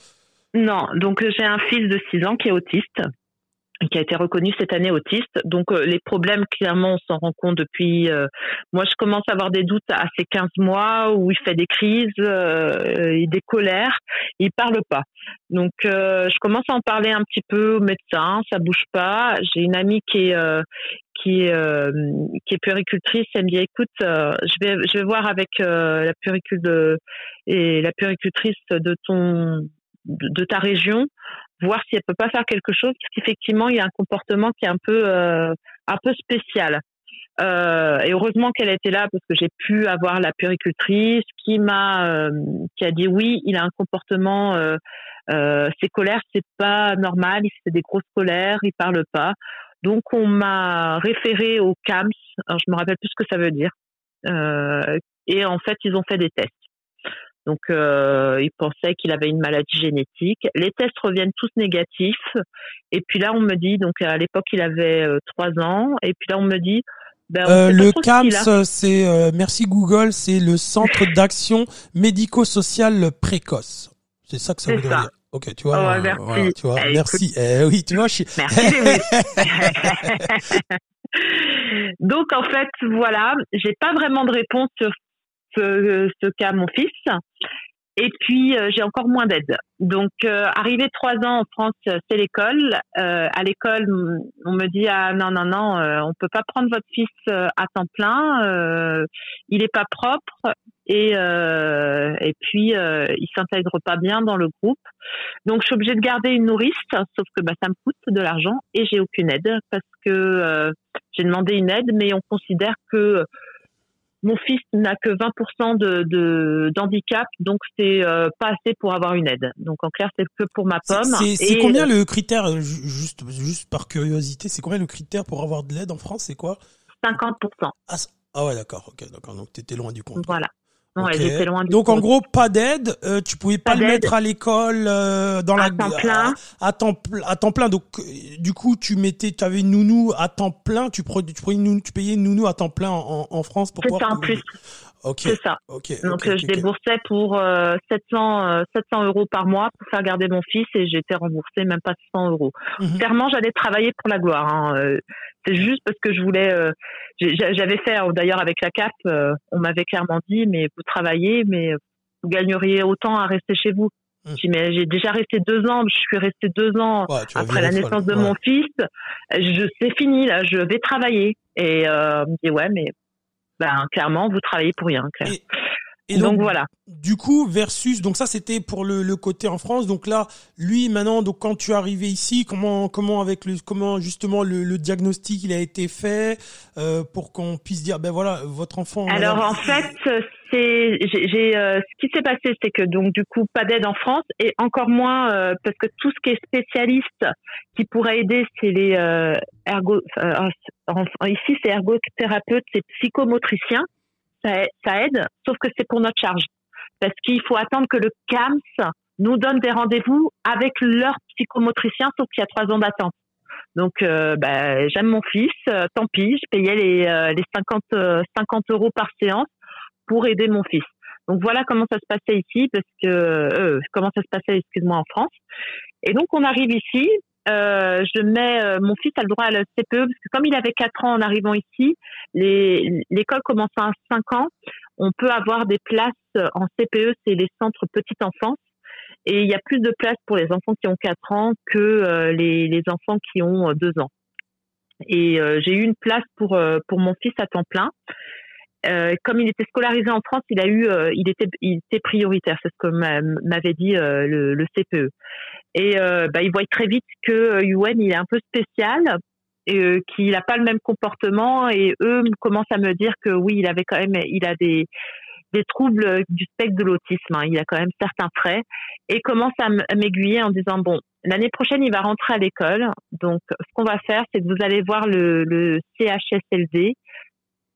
Non, donc j'ai un fils de 6 ans qui est autiste qui a été reconnu cette année autiste. Donc euh, les problèmes, clairement, on s'en rend compte depuis... Euh, moi, je commence à avoir des doutes à ces 15 mois où il fait des crises euh, des colères. Il parle pas. Donc je commence à en parler un petit peu au médecin, ça bouge pas. J'ai une amie qui est qui est qui est puéricultrice. Elle me dit écoute, je vais je vais voir avec la puéricule de, et la puéricultrice de ton de ta région voir si elle peut pas faire quelque chose parce qu'effectivement il y a un comportement qui est un peu euh, un peu spécial. Euh, et heureusement qu'elle était là parce que j'ai pu avoir la péricultrice qui m'a euh, qui a dit oui il a un comportement euh, euh, ses colères c'est pas normal il fait des grosses colères il parle pas. Donc on m'a référé au CAMS. Alors je me rappelle plus ce que ça veut dire. Et en fait ils ont fait des tests donc, euh, il pensait qu'il avait une maladie génétique. Les tests reviennent tous négatifs. Et puis là, on me dit, donc à l'époque, il avait euh, trois ans. Et puis là, on me dit, Ben, on Euh, sait le. CAMS, c'est merci Google, c'est le Centre d'action médico-social précoce. C'est ça que ça ça. dire. Ok, tu vois. Oh, merci. voilà, tu vois, Eh, merci. Eh oui, tu vois, je suis. Merci. [LAUGHS] [LAUGHS] Donc en fait, voilà, j'ai pas vraiment de réponse sur ce, ce cas mon fils. Et puis euh, j'ai encore moins d'aide. Donc euh, arrivé trois ans en France, euh, c'est l'école. Euh, à l'école, on me dit ah non non non, euh, on peut pas prendre votre fils euh, à temps plein. il est pas propre et et puis il s'intègre pas bien dans le groupe. Donc je suis obligée de garder une nourrice, sauf que bah, ça me coûte de l'argent et j'ai aucune aide parce que j'ai demandé une aide, mais on considère que mon fils n'a que 20% de, de d'handicap, donc c'est euh, pas assez pour avoir une aide. Donc en clair, c'est que pour ma pomme. C'est combien euh, le critère, euh, ju- juste, juste par curiosité, c'est combien le critère pour avoir de l'aide en France C'est quoi? 50%. ah, ah ouais, d'accord, ok, d'accord. Donc t'étais loin du compte. Voilà. Loin du Donc en gros, pas d'aide. euh, tu pouvais pas, Pas le mettre à l'école euh, dans À la temps plein. À, à temps à temps plein. Donc euh, du coup, tu mettais, tu avais une nounou à temps plein. Tu tu prenais tu payais une nounou à temps plein en, en France pour pouvoir. ça en plus, Ok. c'est ça. Ok. Donc euh, je déboursais pour euh, 700 euh, 700 euros par mois pour faire garder mon fils et j'étais remboursée même pas 100 euros. Mhm. Clairement, j'allais travailler pour la gloire. Hein. euh, C'est juste parce que je voulais. euh, J'avais fait euh, d'ailleurs avec la CAP, euh, on m'avait clairement dit mais vous travaillez, mais vous gagneriez autant à rester chez vous. Mhm. J'ai dit, mais j'ai déjà resté deux ans, je suis restée deux ans Ouais, après la naissance folle. de Ouais. mon fils. Je c'est fini là, je vais travailler. Et euh, on me dit ouais mais ben clairement vous travaillez pour rien. Claire. Et- Et donc, voilà. Du coup, versus, donc ça c'était pour le, le côté en France. Donc là, lui maintenant, donc quand tu es arrivé ici, comment comment avec le comment justement le, le diagnostic il a été fait euh, pour qu'on puisse dire ben voilà votre enfant. Alors voilà, en fait, c'est j'ai euh, ce qui s'est passé, c'est que donc du coup pas d'aide en France et encore moins euh, parce que tout ce qui est spécialiste qui pourrait aider, c'est les euh, ergo. euh, en- ici, c'est ergothérapeute, c'est psychomotricien. Ça, ça aide, sauf que c'est pour notre charge parce qu'il faut attendre que le CAMS nous donne des rendez-vous avec leur psychomotricien, sauf qu'il y a trois ans d'attente. Donc, euh, bah, j'aime mon fils, euh, tant pis, je payais les, euh, les 50, euh, 50 euros par séance pour aider mon fils. Donc voilà comment ça se passait ici, parce que euh, comment ça se passait, excuse-moi, en France. Et donc on arrive ici, euh, je mets euh, mon fils a le droit à la CPE parce que comme il avait 4 ans en arrivant ici, l'école commence à 5 ans, on peut avoir des places en CPE, c'est les centres petite enfance. Et il y a plus de places pour les enfants qui ont 4 ans que les, enfants qui ont euh, 2 ans. Et j'ai eu une place pour pour mon fils à temps plein. Euh, comme il était scolarisé en France, il a eu, euh, il était, il était prioritaire. C'est ce que m'a- m'avait dit euh, le, le CPE. Et euh, bah, il voit très vite que euh, Yuen, il est un peu spécial, et euh, qu'il n'a pas le même comportement. Et eux commencent à me dire que oui, il avait quand même, il a des des troubles du spectre de l'autisme. hein. Il a quand même certains frais et commence à m'aiguiller en disant bon, l'année prochaine, il va rentrer à l'école. Donc, ce qu'on va faire, c'est que vous allez voir le, le CHSLD.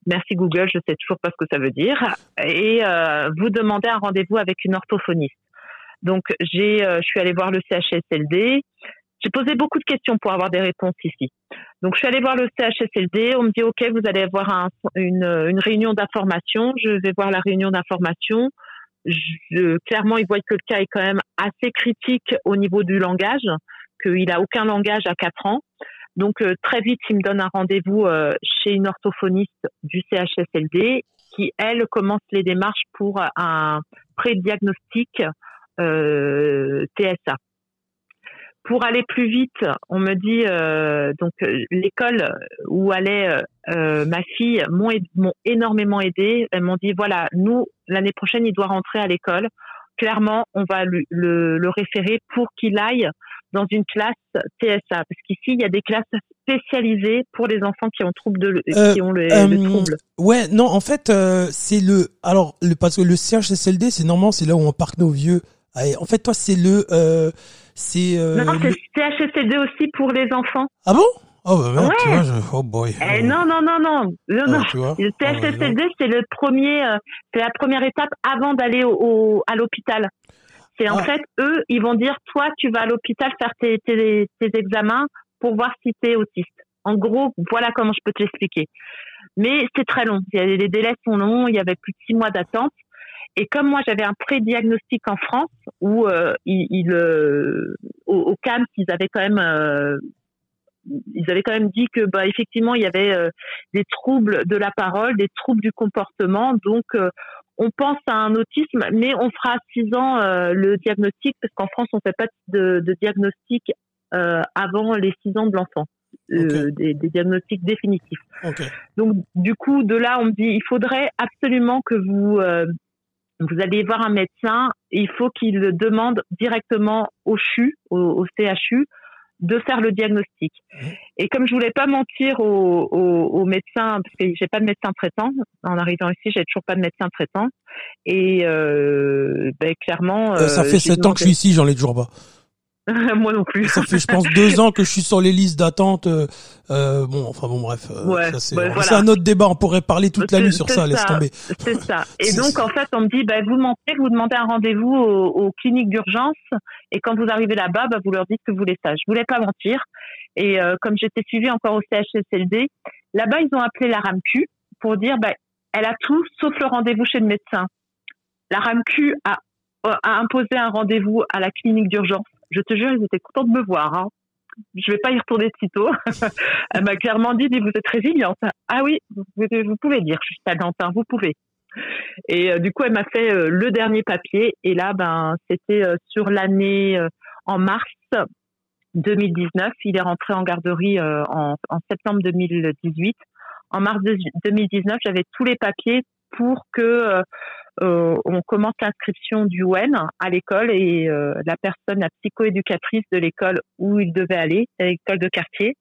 Merci Google, je sais toujours pas ce que ça veut dire. Et euh, vous demandez un rendez-vous avec une orthophoniste. Donc, j'ai, euh, je suis allée voir le CHSLD. J'ai posé beaucoup de questions pour avoir des réponses ici. Donc, je suis allée voir le CHSLD. On me dit, OK, vous allez avoir un- une, une réunion d'information. Je vais voir la réunion d'information. Je, clairement, ils voient que le cas est quand même assez critique au niveau du langage, qu'il a aucun langage à 4 ans. Donc, euh, très vite, il me donne un rendez-vous euh, chez une orthophoniste du CHSLD qui, elle, commence les démarches pour un pré-diagnostic euh, TSA. Pour aller plus vite, on me dit donc l'école où allait ma fille m'ont énormément aidé. Elles m'ont dit voilà, nous l'année prochaine il doit rentrer à l'école. Clairement, on va le référer pour qu'il aille dans une classe TSA parce qu'ici il y a des classes spécialisées pour les enfants qui ont trouble de Euh, qui ont le, euh, le trouble. Ouais, non, en fait, euh, c'est le. Alors, le, parce que le CHSLD, c'est normalement, c'est là où on parque nos vieux. Allez, en fait, toi, c'est le. Euh, c'est. Euh, non, le- c'est CHSLD aussi pour les enfants. Ah bon? Oh, bah merde, tu Ouais. vois, je- oh boy. Eh, Euh, non, non, non, non, non, ah, non. tu vois Le Ah, non. CHSLD, c'est le premier, euh, c'est la première étape avant d'aller au, au- à l'hôpital. C'est en Ah. fait, eux, ils vont dire, toi, tu vas à l'hôpital faire tes, tes, tes examens pour voir si tu es autiste. En gros, voilà comment je peux te l'expliquer. Mais c'est très long. Les délais sont longs. Il y avait plus de six mois d'attente. Et comme moi, j'avais un pré-diagnostic en France où euh, il, euh, au, au CAMS, ils avaient quand même euh, ils avaient quand même dit que bah effectivement il y avait euh, des troubles de la parole, des troubles du comportement. Donc euh, on pense à un autisme, mais on fera à 6 ans euh, le diagnostic parce qu'en France on fait pas de, de diagnostic avant les 6 ans de l'enfant. Des, des, diagnostics définitifs. Donc du coup de là on me dit il faudrait absolument que vous vous allez voir un médecin, il faut qu'il demande directement au CHU, au, au CHU, de faire le diagnostic. Mmh. Et comme je voulais pas mentir aux, aux, médecins, parce que j'ai pas de médecin traitant, en arrivant ici, j'ai toujours pas de médecin traitant. Et euh, ben, clairement, euh, ça fait sept ans que je suis ici, j'en ai toujours pas. [LAUGHS] Moi non plus. Ça fait, je pense, deux ans que je suis sur les listes d'attente. Euh, euh bon, enfin bon, bref. Euh, c'est un autre débat. On pourrait parler toute la nuit sur ça. Laisse tomber. C'est ça. [LAUGHS] Et donc, en fait, on me dit, bah, vous mentez, vous demandez un rendez-vous aux, cliniques d'urgence, et quand vous arrivez là-bas, bah, vous leur dites que vous voulez ça. Je voulais pas mentir. Et euh, comme j'étais suivie encore au CHSLD, là-bas, ils ont appelé la RAMQ pour dire, bah, elle a tout sauf le rendez-vous chez le médecin. La RAMQ a, a imposé un rendez-vous à la clinique d'urgence je te jure, ils étaient contents de me voir. Hein. Je vais pas y retourner de sitôt. [LAUGHS] Elle m'a clairement dit, vous êtes résiliente. Ah oui, vous, vous pouvez dire, je suis talentin, vous pouvez. Et euh, du coup, elle m'a fait euh, le dernier papier. Et là, ben, c'était euh, sur l'année en mars 2019. Il est rentré en garderie en, en, septembre 2018. En mars 2019, j'avais tous les papiers pour que euh, on commence l'inscription du WEN à l'école et euh, la personne, la psychoéducatrice de l'école où il devait aller, l'école de quartier,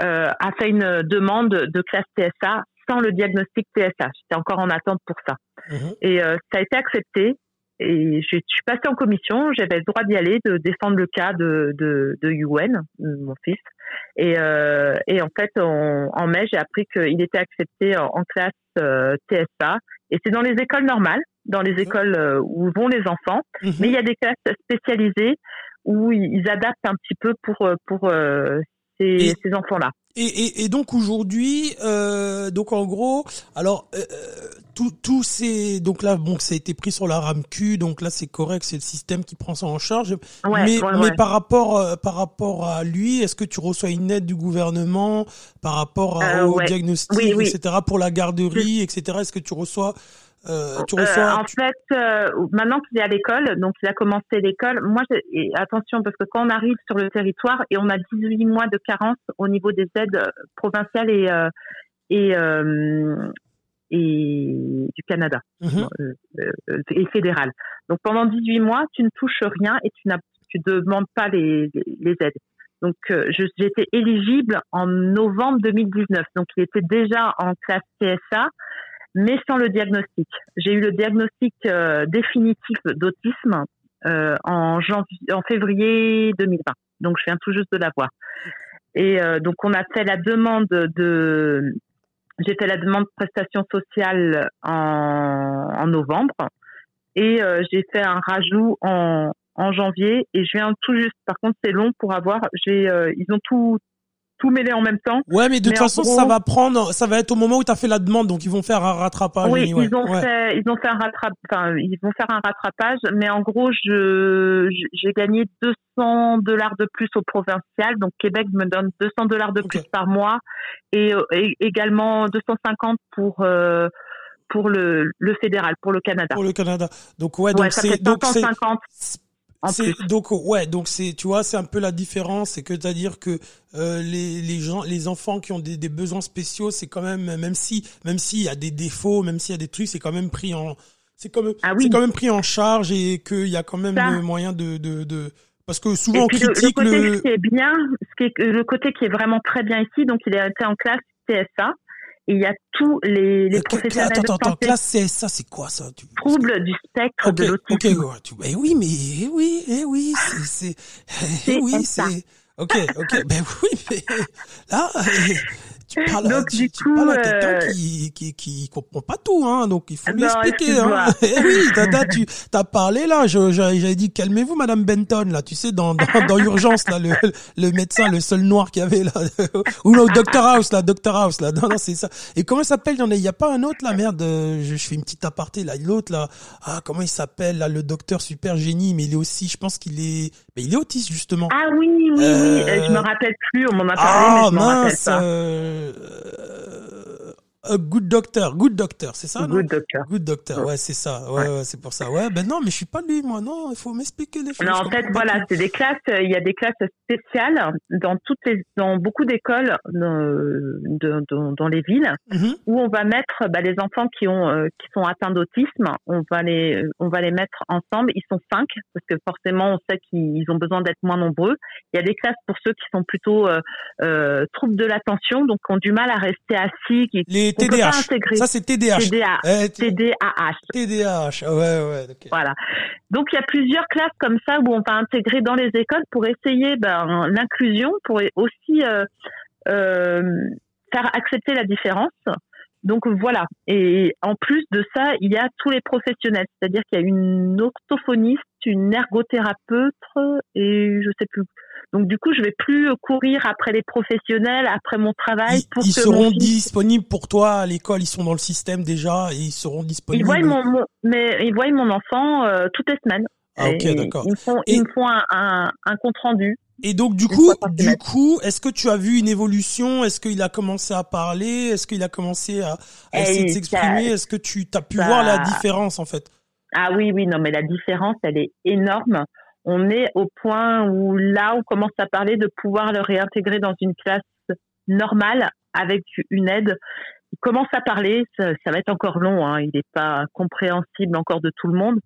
euh, a fait une demande de classe TSA sans le diagnostic TSA. J'étais encore en attente pour ça. Mhm. Et ça a été accepté. Et je, suis passée en commission, j'avais le droit d'y aller, de défendre le cas de, de, de UN, mon fils. Et, et en fait, en mai, j'ai appris qu'il était accepté en, classe TSA et c'est dans les écoles normales, dans les écoles euh, où vont les enfants, mhm. mais il y a des classes spécialisées où ils adaptent un petit peu pour euh, pour euh, ces, ces enfants-là. Et, et, et, donc aujourd'hui, euh, donc en gros, alors euh, tout tout c'est donc là bon ça a été pris sur la RAMQ, donc là c'est correct, c'est le système qui prend ça en charge. mais mais par rapport par rapport à lui, est-ce que tu reçois une aide du gouvernement par rapport au diagnostic, etc. pour la garderie, etc. Est-ce que tu reçois euh, tu reçois... Euh, en fait, euh, maintenant qu'il est à l'école, donc il a commencé l'école, moi, et attention, parce que quand on arrive sur le territoire et on a 18 mois de carence au niveau des aides provinciales et, et, et du Canada mhm. et fédéral. Donc pendant 18 mois, tu ne touches rien et tu tu demandes pas les, les aides. Donc j'étais éligible en novembre 2019. Donc il était déjà en classe CSA mais sans le diagnostic. J'ai eu le diagnostic euh, définitif d'autisme euh, en, janvier, en février 2020. Donc, je viens tout juste de l'avoir. Et euh, donc, on a fait la demande de... J'ai fait la demande de prestation sociale en, en novembre et euh, j'ai fait un rajout en, en janvier et je viens tout juste. Par contre, c'est long pour avoir. J'ai, ils ont tout tout mêler en même temps. Ouais, mais de toute façon, ça va prendre, ça va être au moment où tu as fait la demande, donc ils vont faire un rattrapage. Oui, ils ont fait, ils ont fait un rattrapage, enfin, ils vont faire un rattrapage, mais en gros, je, j'ai gagné 200 dollars de plus au provincial, donc Québec me donne 200 dollars de plus par mois et, également 250 pour, euh, pour le, le fédéral, pour le Canada. Pour le Canada. Donc ouais, donc c'est donc c'est donc ouais, donc c'est tu vois, c'est un peu la différence, c'est que c'est-à-dire que euh, les, les gens, les enfants qui ont des, des besoins spéciaux, c'est quand même même si même s'il y a des défauts, même s'il y a des trucs, c'est quand même pris en c'est même ah c'est quand même pris en charge et qu'il y a quand même le moyen de, de, de parce que souvent on critique le, côté qui est bien, ce qui est, le côté qui est vraiment très bien ici, donc il a été en classe Il y a tous les, les professionnels attends, de santé. Attends, classe CSA, c'est quoi ça tu... Trouble du spectre de l'autisme. Ok, eh oui, mais eh oui, eh oui, c'est, [LAUGHS] eh oui, c'est. Ok, ok, [LAUGHS] ben oui, mais là, [LAUGHS] tu parles, donc, du coup, parles à quelqu'un euh, qui, qui, qui comprend pas tout, hein, donc il faut lui expliquer. Hein. [LAUGHS] Eh oui, t'as, tu t'as parlé là, j'avais dit calmez-vous, Madame Benton, là, tu sais, dans, dans, [LAUGHS] dans Urgence, là, le, le médecin, le seul noir qu'il y avait là, [LAUGHS] ou le Doctor House, là, Doctor House, là, non, non, c'est ça. Et comment s'appelle, il y a, pas un autre, là, merde, euh, je, je fais une petite aparté, là, l'autre, là, ah, comment il s'appelle, là, le docteur super génie, mais il est aussi, je pense qu'il est, mais il est autiste, justement. Ah oui, oui, oui, euh... je me rappelle plus, on m'en a parlé, mais je m'en rappelle pas. Euh, Uh... a good doctor, good doctor, c'est ça Good doctor. Good doctor, ouais, c'est ça. Ouais, ouais. c'est pour ça. Ouais, ben non, mais je suis pas lui, moi. Non, il faut m'expliquer les choses. Non, en fait, voilà, c'est des classes. Il y a des classes spéciales dans toutes les, dans beaucoup d'écoles dans, dans, dans, les villes mm-hmm. où on va mettre bah, les enfants qui ont euh, qui sont atteints d'autisme. On va les on va les mettre ensemble. Ils sont cinq parce que forcément on sait qu'ils ont besoin d'être moins nombreux. Il y a des classes pour ceux qui sont plutôt euh, euh, troubles de l'attention, donc ont du mal à rester assis. Qui, les TDAH. Ça, c'est TDAH. TDA, TDAH. TDAH. Ouais, ouais. Voilà. Donc, il y a plusieurs classes comme ça où on va intégrer dans les écoles pour essayer ben, l'inclusion, pour aussi euh, euh, faire accepter la différence. Donc voilà. Et en plus de ça, il y a tous les professionnels, c'est-à-dire qu'il y a une orthophoniste, une ergothérapeute et je sais plus donc du coup, je vais plus courir après les professionnels, après mon travail. Ils, pour ils seront disponibles pour toi à l'école. Ils sont dans le système déjà et ils seront disponibles. Ils voient mon, mais ils voient mon enfant euh, toutes les semaines. Ah ok, d'accord. Ils me font, ils me font un, un, un, compte rendu. Et donc du coup, du coup, est-ce que tu as vu une évolution? Est-ce qu'il a commencé à parler? Est-ce qu'il a commencé à, à essayer de s'exprimer? Est-ce que tu as pu voir la différence en fait? Ah oui, oui, non, mais la différence, elle est énorme on est au point où là, on commence à parler de pouvoir le réintégrer dans une classe normale avec une aide. Il commence à parler, ça, va être encore long, hein, il n'est pas compréhensible encore de tout le monde,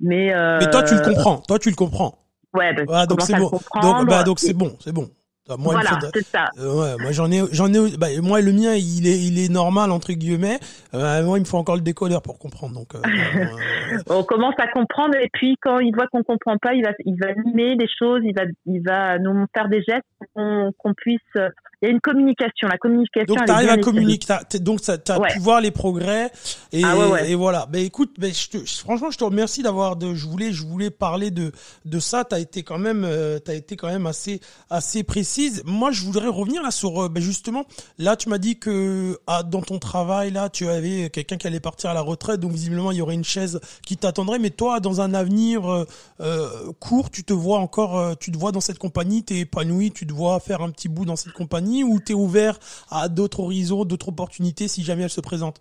mais. Euh... Mais toi, tu le comprends. Toi, tu le comprends. Ouais, bah, donc c'est bon. Donc, bah, donc c'est bon, c'est bon. Moi, voilà, c'est ça. Euh, ouais, moi j'en ai, j'en ai, bah, moi le mien il est, il est normal entre guillemets. Euh, moi il me faut encore le décodeur pour comprendre. Donc euh, [LAUGHS] on commence à comprendre et puis quand il voit qu'on comprend pas, il va, il va mimer des choses, il va, il va nous faire des gestes pour qu'on puisse il y a une communication. La communication. Donc, tu arrives à communiquer. Donc, tu as pu voir les progrès. Et, ah et voilà. Ben, écoute, ben, je te, franchement, je te remercie d'avoir de, je voulais, je voulais parler de, de ça. T'as été quand même, euh, t'as été quand même assez, assez précise. Moi, je voudrais revenir là sur, euh, ben, justement, là, tu m'as dit que, ah, dans ton travail, là, tu avais quelqu'un qui allait partir à la retraite. Donc, visiblement, il y aurait une chaise qui t'attendrait. Mais toi, dans un avenir, euh, euh court, tu te vois encore, tu te vois dans cette compagnie, t'es épanoui, tu te vois faire un petit bout dans cette compagnie? Ou tu es ouvert à d'autres horizons, d'autres opportunités si jamais elles se présentent?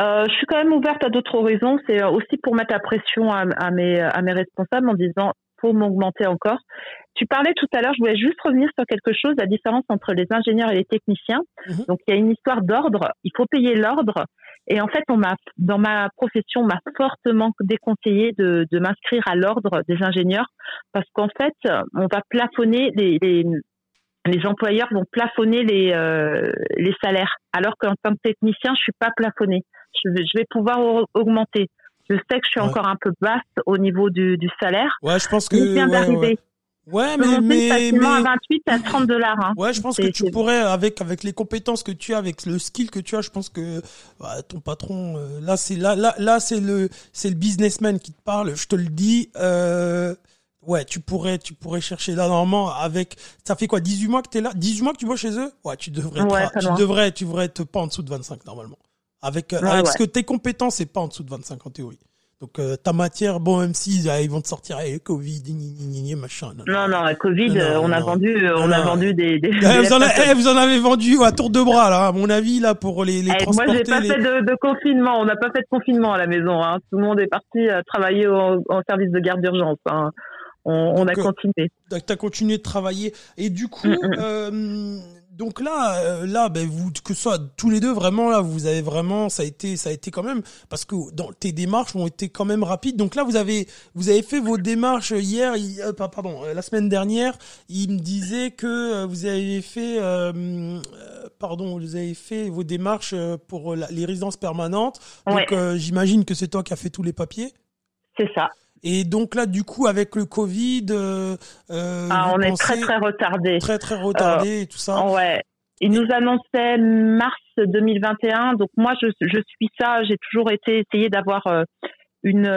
Euh, je suis quand même ouverte à d'autres horizons. C'est aussi pour mettre la pression à, mes, à mes responsables en disant faut m'augmenter encore. Tu parlais tout à l'heure, je voulais juste revenir sur quelque chose, la différence entre les ingénieurs et les techniciens. Mhm. Donc il y a une histoire d'ordre, il faut payer l'ordre. Et en fait, on m'a, dans ma profession, on m'a fortement déconseillé de, de m'inscrire à l'ordre des ingénieurs parce qu'en fait, on va plafonner les, les, les employeurs vont plafonner les, euh, les salaires, alors qu'en tant que technicien, je suis pas plafonné. Je vais, je vais pouvoir augmenter. Je sais que je suis encore un peu basse au niveau du, du salaire. Ouais, je pense que. Je viens d'arriver. Ouais. mais, mais, mais, à 28 à 30 dollars. Hein. Ouais, je pense que tu pourrais, avec avec les compétences que tu as, avec le skill que tu as, je pense que bah, ton patron, euh, là c'est là là là c'est le c'est le businessman qui te parle. Je te le dis. Euh, Ouais, tu pourrais, tu pourrais chercher là normalement avec. Ça fait quoi 18 mois que t'es là? 18 mois que tu vas chez eux? Ouais, tu devrais. tu devrais, tu devrais être pas en dessous de 25 normalement. Avec, euh, avec ce que tes compétences, c'est pas en dessous de 25 en théorie. Donc euh, ta matière, bon, même si ah, ils vont te sortir avec eh, Covid, ni, machin. Non, non, non Covid, on a vendu, on a vendu des. des, [LAUGHS] eh, vous, en eh, vous, en avez vendu à tour de bras là, à mon avis là pour les, les transporter. Moi, j'ai pas fait de, de, confinement. On n'a pas fait de confinement à la maison. Hein. Tout le monde est parti euh, travailler au, en service de garde d'urgence. Hein on, a continué. Tu as continué de travailler. Et du coup, mm, mm. Euh, donc là, euh, là, ben vous que ce soit tous les deux vraiment là, vous avez vraiment, ça a été, ça a été quand même parce que dans tes démarches ont été quand même rapides. Donc là, vous avez, vous avez fait vos démarches hier, euh, pardon, la semaine dernière. Il me disait que vous avez fait, pardon, vous avez fait vos démarches pour les résidences permanentes. Donc j'imagine que c'est toi qui as fait tous les papiers. C'est ça. Et donc là, du coup, avec le Covid, euh, euh ah, on est très très retardé. Très très retardé et tout ça. Ouais. Il nous annonçait mars 2021. Donc moi, je, je suis ça. J'ai toujours été essayé d'avoir une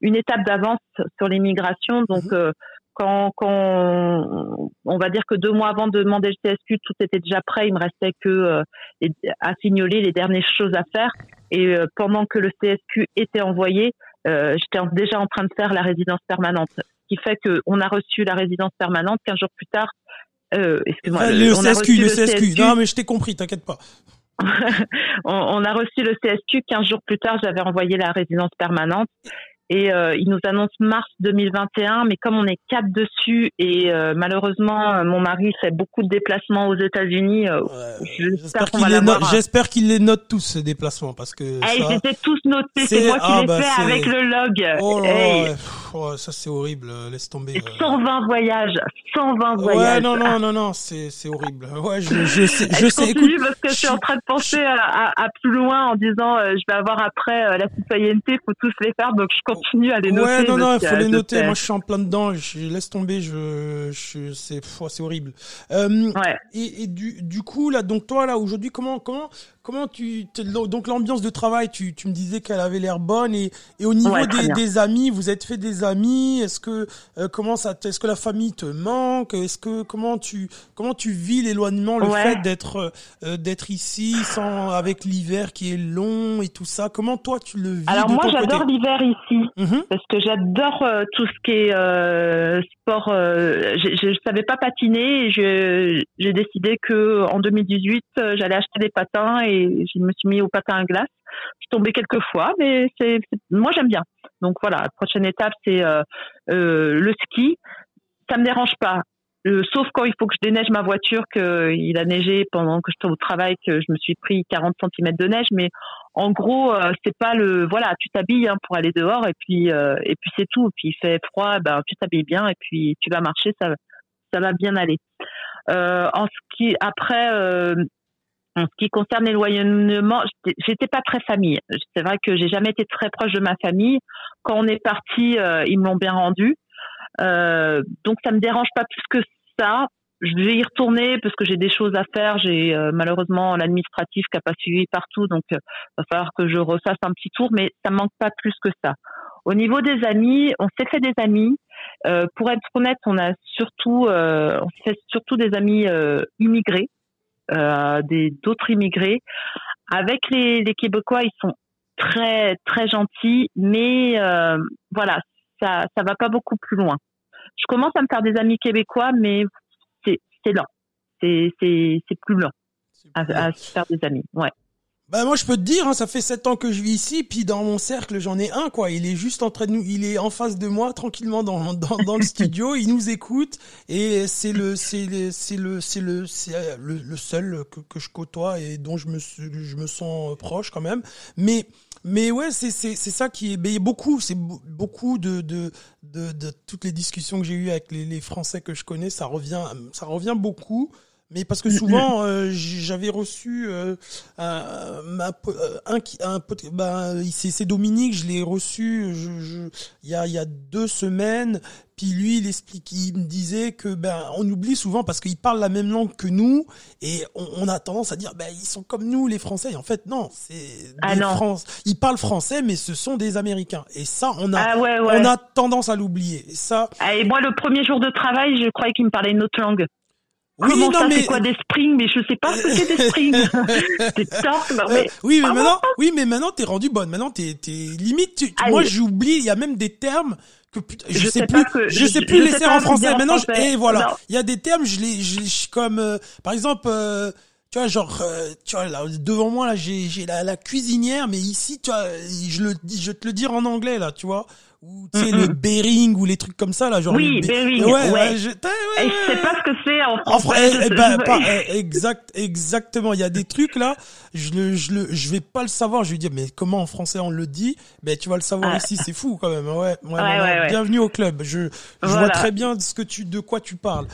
une étape d'avance sur l'immigration. Donc mhm. quand, quand on va dire que deux mois avant de demander le CSQ, tout était déjà prêt. Il me restait que à signaler les dernières choses à faire. Et pendant que le CSQ était envoyé, euh, j'étais déjà en train de faire la résidence permanente. Ce qui fait qu'on a reçu la résidence permanente 15 jours plus tard. Euh, excuse-moi. le, CSQ, le, CSQ. Non, mais je t'ai compris, t'inquiète pas. [LAUGHS] on, a reçu le CSQ 15 jours plus tard. J'avais envoyé la résidence permanente et euh, il nous annonce mars 2021, mais comme on est quatre dessus et euh, malheureusement euh, mon mari fait beaucoup de déplacements aux États-Unis, euh, j'espère qu'il les, note, j'espère qu'il les note tous ces déplacements parce que hey, eh, ça... ils étaient tous notés, c'est moi qui ah, les bah, fait avec le log. Oh, hey. Oh ça c'est horrible, laisse tomber. 120 voyages, 120 voyages. Ouais non non non non, c'est c'est horrible. Ouais je je sais [LAUGHS] je, je sais. Continue écoute, parce que je suis en train de penser à, à, à plus loin en disant je vais avoir après la citoyenneté, faut tous les faire donc je continue à les noter. Ouais, non, non, il faut les noter. Moi, je suis en plein dedans. Je laisse tomber. Je, je c'est, c'est horrible. Euh, ouais. Et, et du, du coup, là, donc toi, là, aujourd'hui, comment, comment, Comment tu donc l'ambiance de travail, tu, tu me disais qu'elle avait l'air bonne et, et au niveau des, des, amis, vous êtes fait des amis Est-ce que euh, comment ça Est-ce que la famille te manque Est-ce que comment tu comment tu vis l'éloignement, le fait d'être euh, d'être ici sans avec l'hiver qui est long et tout ça Comment toi tu le vis Alors moi j'adore l'hiver ici mmh parce que j'adore euh, tout ce qui est sport. je ne savais pas patiner j'ai décidé que en 2018 j'allais acheter des patins et je me suis mis au patin à glace. Je suis tombée quelques fois, mais c'est moi j'aime bien. Donc voilà, la prochaine étape c'est euh, euh, le ski. Ça me dérange pas. Euh, sauf quand il faut que je déneige ma voiture, qu'il a neigé pendant que j'étais au travail, que je me suis pris 40 cm de neige. Mais en gros, c'est pas le voilà, tu t'habilles hein, pour aller dehors et puis et puis c'est tout. Puis il fait froid, ben tu t'habilles bien et puis tu vas marcher, ça va bien aller. en ski, après, en ce qui concerne l'éloignement, j'étais pas très famille. C'est vrai que j'ai jamais été très proche de ma famille. Quand on est parti, euh, ils m'ont bien rendu. Euh, donc ça me dérange pas plus que ça. Je vais y retourner parce que j'ai des choses à faire. J'ai euh, malheureusement l'administratif qui a pas suivi partout, donc il va falloir que je refasse un petit tour. Mais ça manque pas plus que ça. Au niveau des amis, on s'est fait des amis. pour être honnête, on a surtout, on s'est fait surtout des amis immigrés euh, des d'autres immigrés. Avec les, les Québécois, ils sont très très gentils, mais euh, voilà, ça ça va pas beaucoup plus loin. Je commence à me faire des amis québécois, mais c'est c'est lent, c'est c'est c'est plus lent à, à se faire des amis. Ouais. Bah moi je peux te dire, hein, ça fait sept ans que je vis ici, puis dans mon cercle j'en ai un quoi. Il est juste en train de nous, il est en face de moi tranquillement dans [LAUGHS] dans, dans le studio, il nous écoute et c'est le c'est le c'est le c'est le c'est le, le, seul que, que je côtoie et dont je me je me sens proche quand même. Mais mais ouais c'est c'est c'est ça qui est beaucoup c'est beaucoup de, de de de toutes les discussions que j'ai eues avec les, les Français que je connais, ça revient ça revient beaucoup. Mais parce que souvent, euh, j'avais reçu euh, un, ma, euh, un, un, ben, c'est Dominique, je l'ai reçu je, je, il, y a, il y a deux semaines. Puis lui, il explique, il me disait que ben on oublie souvent parce qu'il parle la même langue que nous et on, on, a tendance à dire ben ils sont comme nous les Français. Et en fait non, c'est ah France. Ils parlent français mais ce sont des Américains et ça on a ah ouais, ouais. on a tendance à l'oublier. Ça. Ah, et moi le premier jour de travail, je croyais qu'il me parlait une autre langue. Oui, Comment non, ça, mais... c'est quoi des springs? Mais je sais pas ce que c'est des springs. [LAUGHS] mais... Euh, oui, mais maintenant, oui, mais maintenant t'es rendu bonne. Maintenant t'es, t'es limite. Tu... moi, j'oublie. Il y a même des termes que je, je sais, plus, que, je, sais plus laisser en français. Maintenant, et voilà, il y a des termes, je les, je, comme euh, par exemple. Euh, tu vois genre euh, tu vois là devant moi là j'ai j'ai la, la cuisinière mais ici tu vois je le je te le dire en anglais là tu vois ou tu sais le Bering ou les trucs comme ça là genre oui Bering. Ouais, ouais. je, ouais, sais pas ce que c'est en français eh, eh ben, pas, eh, exact exactement. Il y a des trucs là je le je le je vais pas le savoir. Je vais dire mais comment en français on le dit? Ben tu vas le savoir ah. ici c'est fou quand même ouais, ouais, bienvenue au club. Je je vois très bien ce que tu de quoi tu parles.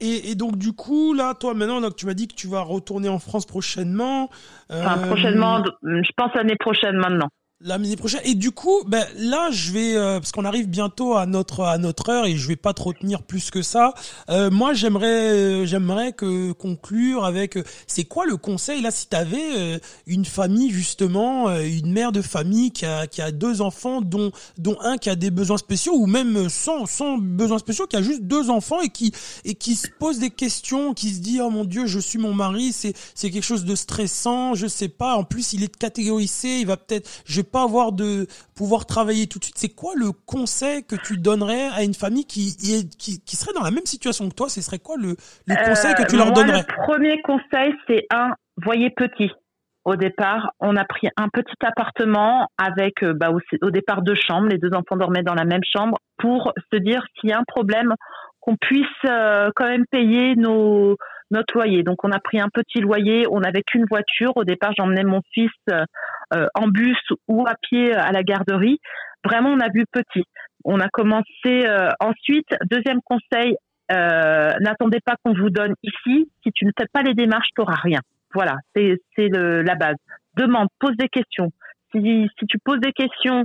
Et, et, donc du coup là, toi maintenant, donc tu m'as dit que tu vas retourner en France prochainement. Euh... Enfin, prochainement, je pense l'année prochaine maintenant. La midi prochaine. Et du coup, ben là, je vais euh, parce qu'on arrive bientôt à notre à notre heure et je vais pas trop tenir plus que ça. Euh, moi, j'aimerais euh, j'aimerais que conclure avec c'est quoi le conseil là si tu avais une famille justement, une mère de famille qui a qui a deux enfants dont dont un qui a des besoins spéciaux ou même sans sans besoins spéciaux qui a juste deux enfants et qui et qui se pose des questions, qui se dit oh mon dieu, je suis mon mari, c'est c'est quelque chose de stressant, je sais pas. En plus, il est de catégorie C, il va peut-être pas avoir de pouvoir travailler tout de suite. C'est quoi le conseil que tu donnerais à une famille qui, qui, qui serait dans la même situation que toi? Ce serait quoi le, le conseil que tu leur moi, donnerais? Le premier conseil, c'est un, voyez petit. Au départ, on a pris un petit appartement avec euh, bah, au, au départ deux chambres. Les deux enfants dormaient dans la même chambre pour se dire s'il y a un problème, qu'on puisse euh, quand même payer nos notre loyer. Donc on a pris un petit loyer, on n'avait qu'une voiture. Au départ, j'emmenais mon fils euh, en bus ou à pied à la garderie. Vraiment, on a vu petit. On a commencé euh, ensuite. Deuxième conseil, euh, n'attendez pas qu'on vous donne ici. Si tu ne fais pas les démarches, tu n'auras rien. Voilà, c'est la base. Demande, pose des questions. Si, si tu poses des questions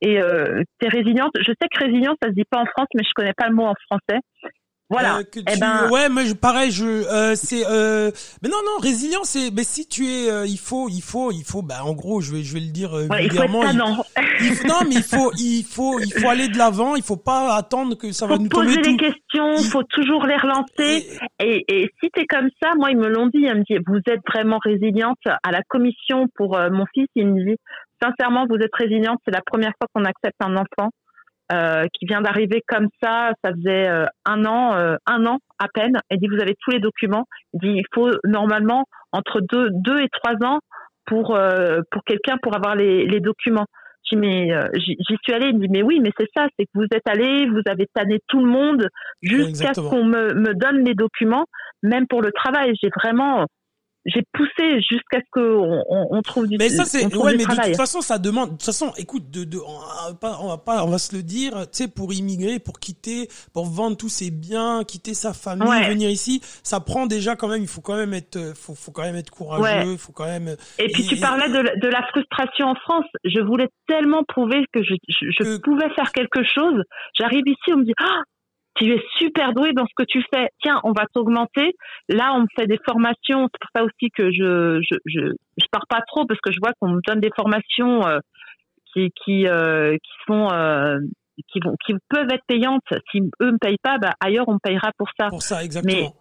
et euh, tu résiliente, je sais que résilience, ça se dit pas en France, mais je connais pas le mot en français. Voilà. Euh, que eh ben... Ouais, mais pareil, je euh, c'est euh... mais non non résilience c'est mais si tu es euh, il faut il faut il faut bah en gros je vais je vais le dire euh, ouais, vulgairement il, non. non mais il faut il faut il faut aller de l'avant il faut pas attendre que ça faut va nous tomber poser les questions il faut toujours les relancer et, et, si t'es comme ça moi ils me l'ont dit ils me disent vous êtes vraiment résiliente à la commission pour mon fils il me dit sincèrement vous êtes résiliente c'est la première fois qu'on accepte un enfant euh, qui vient d'arriver comme ça, ça faisait euh, un an, euh, un an à peine. Elle dit vous avez tous les documents. Il dit il faut normalement entre deux, deux et trois ans pour pour quelqu'un pour avoir les, les documents. Je dis mais j'y suis allée. Il dit mais oui mais c'est ça, c'est que vous êtes allé, vous avez tanné tout le monde jusqu'à ce qu'on me me donne les documents. Même pour le travail, j'ai vraiment j'ai poussé jusqu'à ce qu'on on, on, trouve du Mais ça c'est ouais mais travail. de toute façon ça demande de toute façon écoute de, de on va pas on va pas on va se le dire tu sais pour immigrer pour quitter pour vendre tous ses biens quitter sa famille ouais. venir ici ça prend déjà quand même il faut quand même être faut faut quand même être courageux faut quand même et puis tu parlais de, de la frustration en France je voulais tellement prouver que je je, je que... pouvais faire quelque chose j'arrive ici on me dit ah tu es super doué dans ce que tu fais. Tiens, on va t'augmenter. Là, on me fait des formations. C'est pour ça aussi que je, je, je, je pars pas trop parce que je vois qu'on me donne des formations euh, qui, qui, euh, qui sont, euh, qui vont, qui peuvent être payantes. Si eux me payent pas, bah, ailleurs on me payera pour ça. Pour ça, exactement.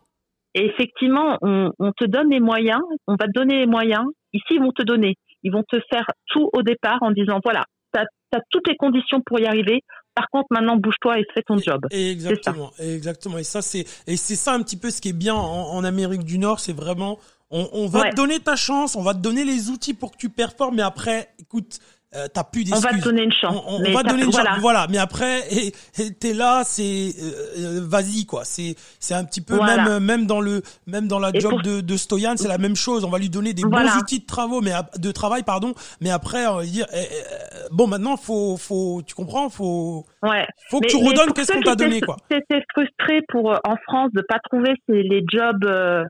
Mais effectivement, on, on te donne les moyens. On va te donner les moyens. Ici, ils vont te donner. Ils vont te faire tout au départ en disant voilà, tu as, toutes les conditions pour y arriver. Par contre, maintenant, bouge-toi et fais ton job. Exactement, exactement. Et ça, c'est et c'est ça un petit peu ce qui est bien en, en Amérique du Nord, c'est vraiment on, on va Ouais. te donner ta chance, on va te donner les outils pour que tu performes, mais après, écoute, euh, t'as plus On d'excuses. va te donner une chance. On, on mais va te donner une voilà. chance, voilà. Mais après, t'es là, c'est euh, euh, vas-y quoi. C'est c'est un petit peu Voilà. même même dans le même dans la Et job pour- de, de Stoyan, c'est la même chose. On va lui donner des Voilà. bons outils de travaux, mais de travail pardon. Mais après, on va dire eh, eh, bon maintenant faut faut tu comprends, faut Ouais. faut que Mais- tu redonnes qu'est-ce qu'on t'a donné quoi. qui étaient frustrés pour euh, en France de pas trouver les jobs euh, euh,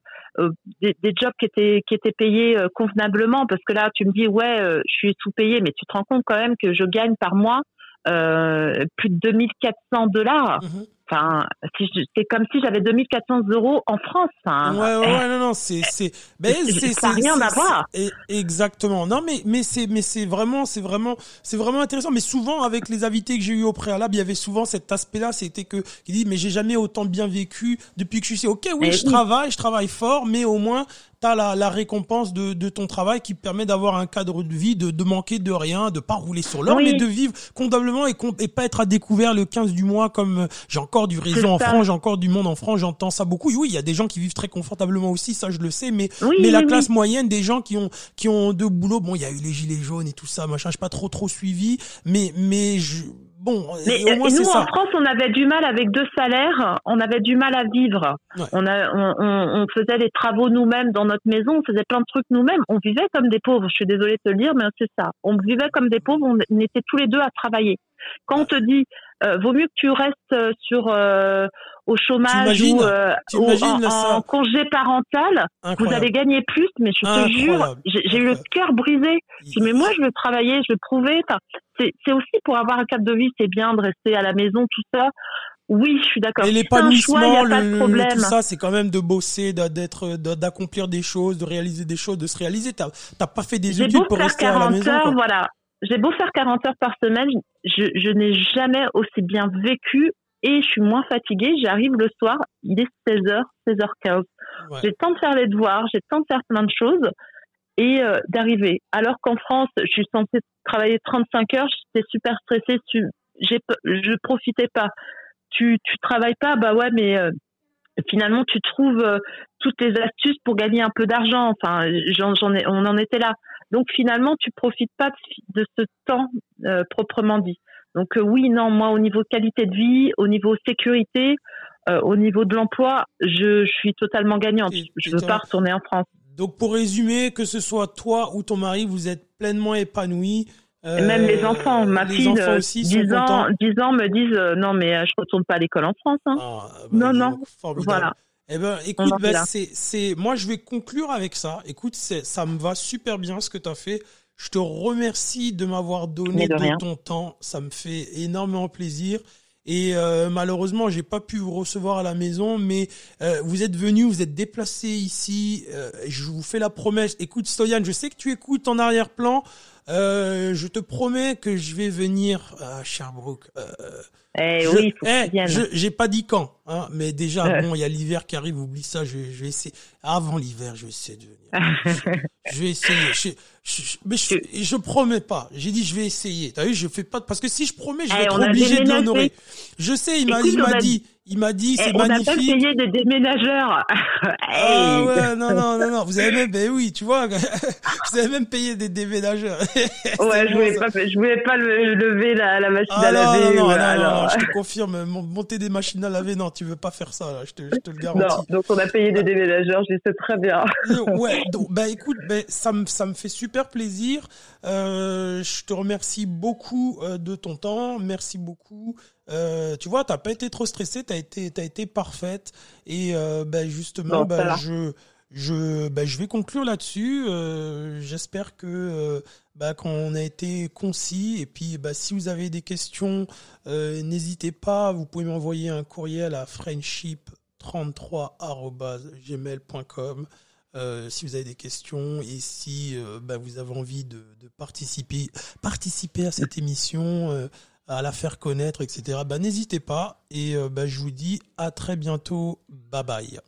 des, des jobs qui étaient qui étaient payés euh, convenablement parce que là tu me dis ouais euh, je suis sous-payé mais tu te rends compte quand même que je gagne par mois euh, plus de 2400 dollars Mhm. Enfin si c'est comme si j'avais 2400 euros en France enfin, Ouais, ouais, ouais, non, non, c'est, c'est, ben, c'est- ça rien à voir. c'est- Exactement. Non, mais, mais c'est, mais c'est vraiment, c'est vraiment, c'est vraiment intéressant. Mais souvent, avec les invités que j'ai eu au préalable, il y avait souvent cet aspect-là, c'était que, qui dit, mais j'ai jamais autant bien vécu depuis que je suis ici. Ok, oui, je oui. travaille, je travaille fort, mais au moins, t'as la, la récompense de, de ton travail qui permet d'avoir un cadre de vie, de, de manquer de rien, de pas rouler sur l'or, Oui. mais de vivre convenablement et, et pas être à découvert le 15 du mois comme euh, j'ai encore du réseau en. France, j'ai encore du monde en France, j'entends ça beaucoup. Oui, il y a des gens qui vivent très confortablement aussi, ça je le sais, mais Oui, mais la classe moyenne, des gens qui ont qui ont deux boulots, bon, il y a eu les gilets jaunes et tout ça, machin, j'ai pas trop trop suivi, mais mais je bon, Mais au moins nous ça. en France, on avait du mal avec deux salaires, on avait du mal à vivre. Ouais. On, a, on, on, on faisait les travaux nous-mêmes dans notre maison, on faisait plein de trucs nous-mêmes. On vivait comme des pauvres. Je suis désolée de te le dire, mais c'est ça. On vivait comme des pauvres. On, on était tous les deux à travailler. Quand on te dit vaut mieux que tu restes sur au chômage ou, en, congé parental. Vous allez gagner plus, mais je te jure, j'ai eu le cœur brisé. Je mais moi, je veux travailler, je veux prouver. c'est aussi pour avoir un cadre de vie, c'est bien de rester à la maison, tout ça. Oui, je suis d'accord. Et l'épanouissement, le, tout ça, c'est quand même de bosser, d'être, d'accomplir des choses, de réaliser des choses, de se réaliser. T'as, t'as pas fait des études pour rester à la maison. Heures, voilà. J'ai beau faire 40 heures par semaine, je, je n'ai jamais aussi bien vécu et je suis moins fatiguée. J'arrive le soir, il est 16h, 16h15. J'ai le temps de faire les devoirs, j'ai le temps de faire plein de choses et euh, d'arriver. Alors qu'en France, je suis censée travailler 35 heures, j'étais super stressée, j'ai, je profitais pas tu tu travailles pas, bah ouais, mais euh, finalement tu trouves euh, toutes les astuces pour gagner un peu d'argent. Enfin, j'en, ai, on en était là. Donc finalement, tu profites pas de, ce temps proprement dit. Donc oui, non, moi au niveau qualité de vie, au niveau sécurité, au niveau de l'emploi, je, je suis totalement gagnante. je veux pas retourner en France. Donc pour résumer, que ce soit toi ou ton mari, vous êtes pleinement épanoui même les euh, enfants, ma fille de 10 ans, 10 ans me disent euh, non mais euh, je retourne pas à l'école en France. Hein. Ah, bah, non non. Voilà. Eh ben, écoute, ben, c'est, c'est, moi, je vais conclure avec ça. Écoute, ça me va super bien ce que tu as fait. Je te remercie de m'avoir donné de, ton temps. Ça me fait énormément plaisir. Et euh, malheureusement, j'ai pas pu vous recevoir à la maison, mais vous êtes venu, vous êtes déplacé ici. je vous fais la promesse. Écoute, Stoyan, je sais que tu écoutes en arrière-plan. Euh, je te promets que je vais venir à Sherbrooke. Euh, eh oui, faut eh, j'ai pas dit quand, hein, mais déjà bon, il y a l'hiver qui arrive. Oublie ça. Je, je vais essayer. Avant l'hiver, je vais essayer de venir. [LAUGHS] je, vais essayer. Je, je, mais je, je promets pas. J'ai dit je vais essayer. T'as vu, je fais pas parce que si je promets, je vais eh, être obligé de l'honorer. Je sais, il m'a, il m'a dit. Il m'a dit, c'est magnifique. On a pas payé des déménageurs. [LAUGHS] ah ouais, non, non, non, non. Vous avez même, ben oui, tu vois, [LAUGHS] vous avez même payé des déménageurs. [LAUGHS] ouais, je voulais pas, je voulais pas lever la, la machine ah à laver. Non, non, non, non, je te confirme, monter des machines à laver, non, tu veux pas faire ça, là, je te, je te le garantis. Non, donc on a payé des déménageurs, je sais très bien. ouais, donc, bah écoute, ben, ça me, ça me fait super plaisir. Euh, je te remercie beaucoup euh, de ton temps. Merci beaucoup. Euh, tu vois, t'as pas été trop stressé, t'as été, t'as été parfaite. Et euh, ben justement, ben, je, je, ben, je vais conclure là-dessus. Euh, J'espère que ben, qu'on a été concis. Et puis, si vous avez des questions, n'hésitez pas. Vous pouvez m'envoyer un courriel à friendship33@gmail.com. Euh, si vous avez des questions et si euh, vous avez envie de, de, participer, participer à cette émission, euh, à la faire connaître, etc., ben, n'hésitez pas. Et ben, je vous dis à très bientôt. Bye bye.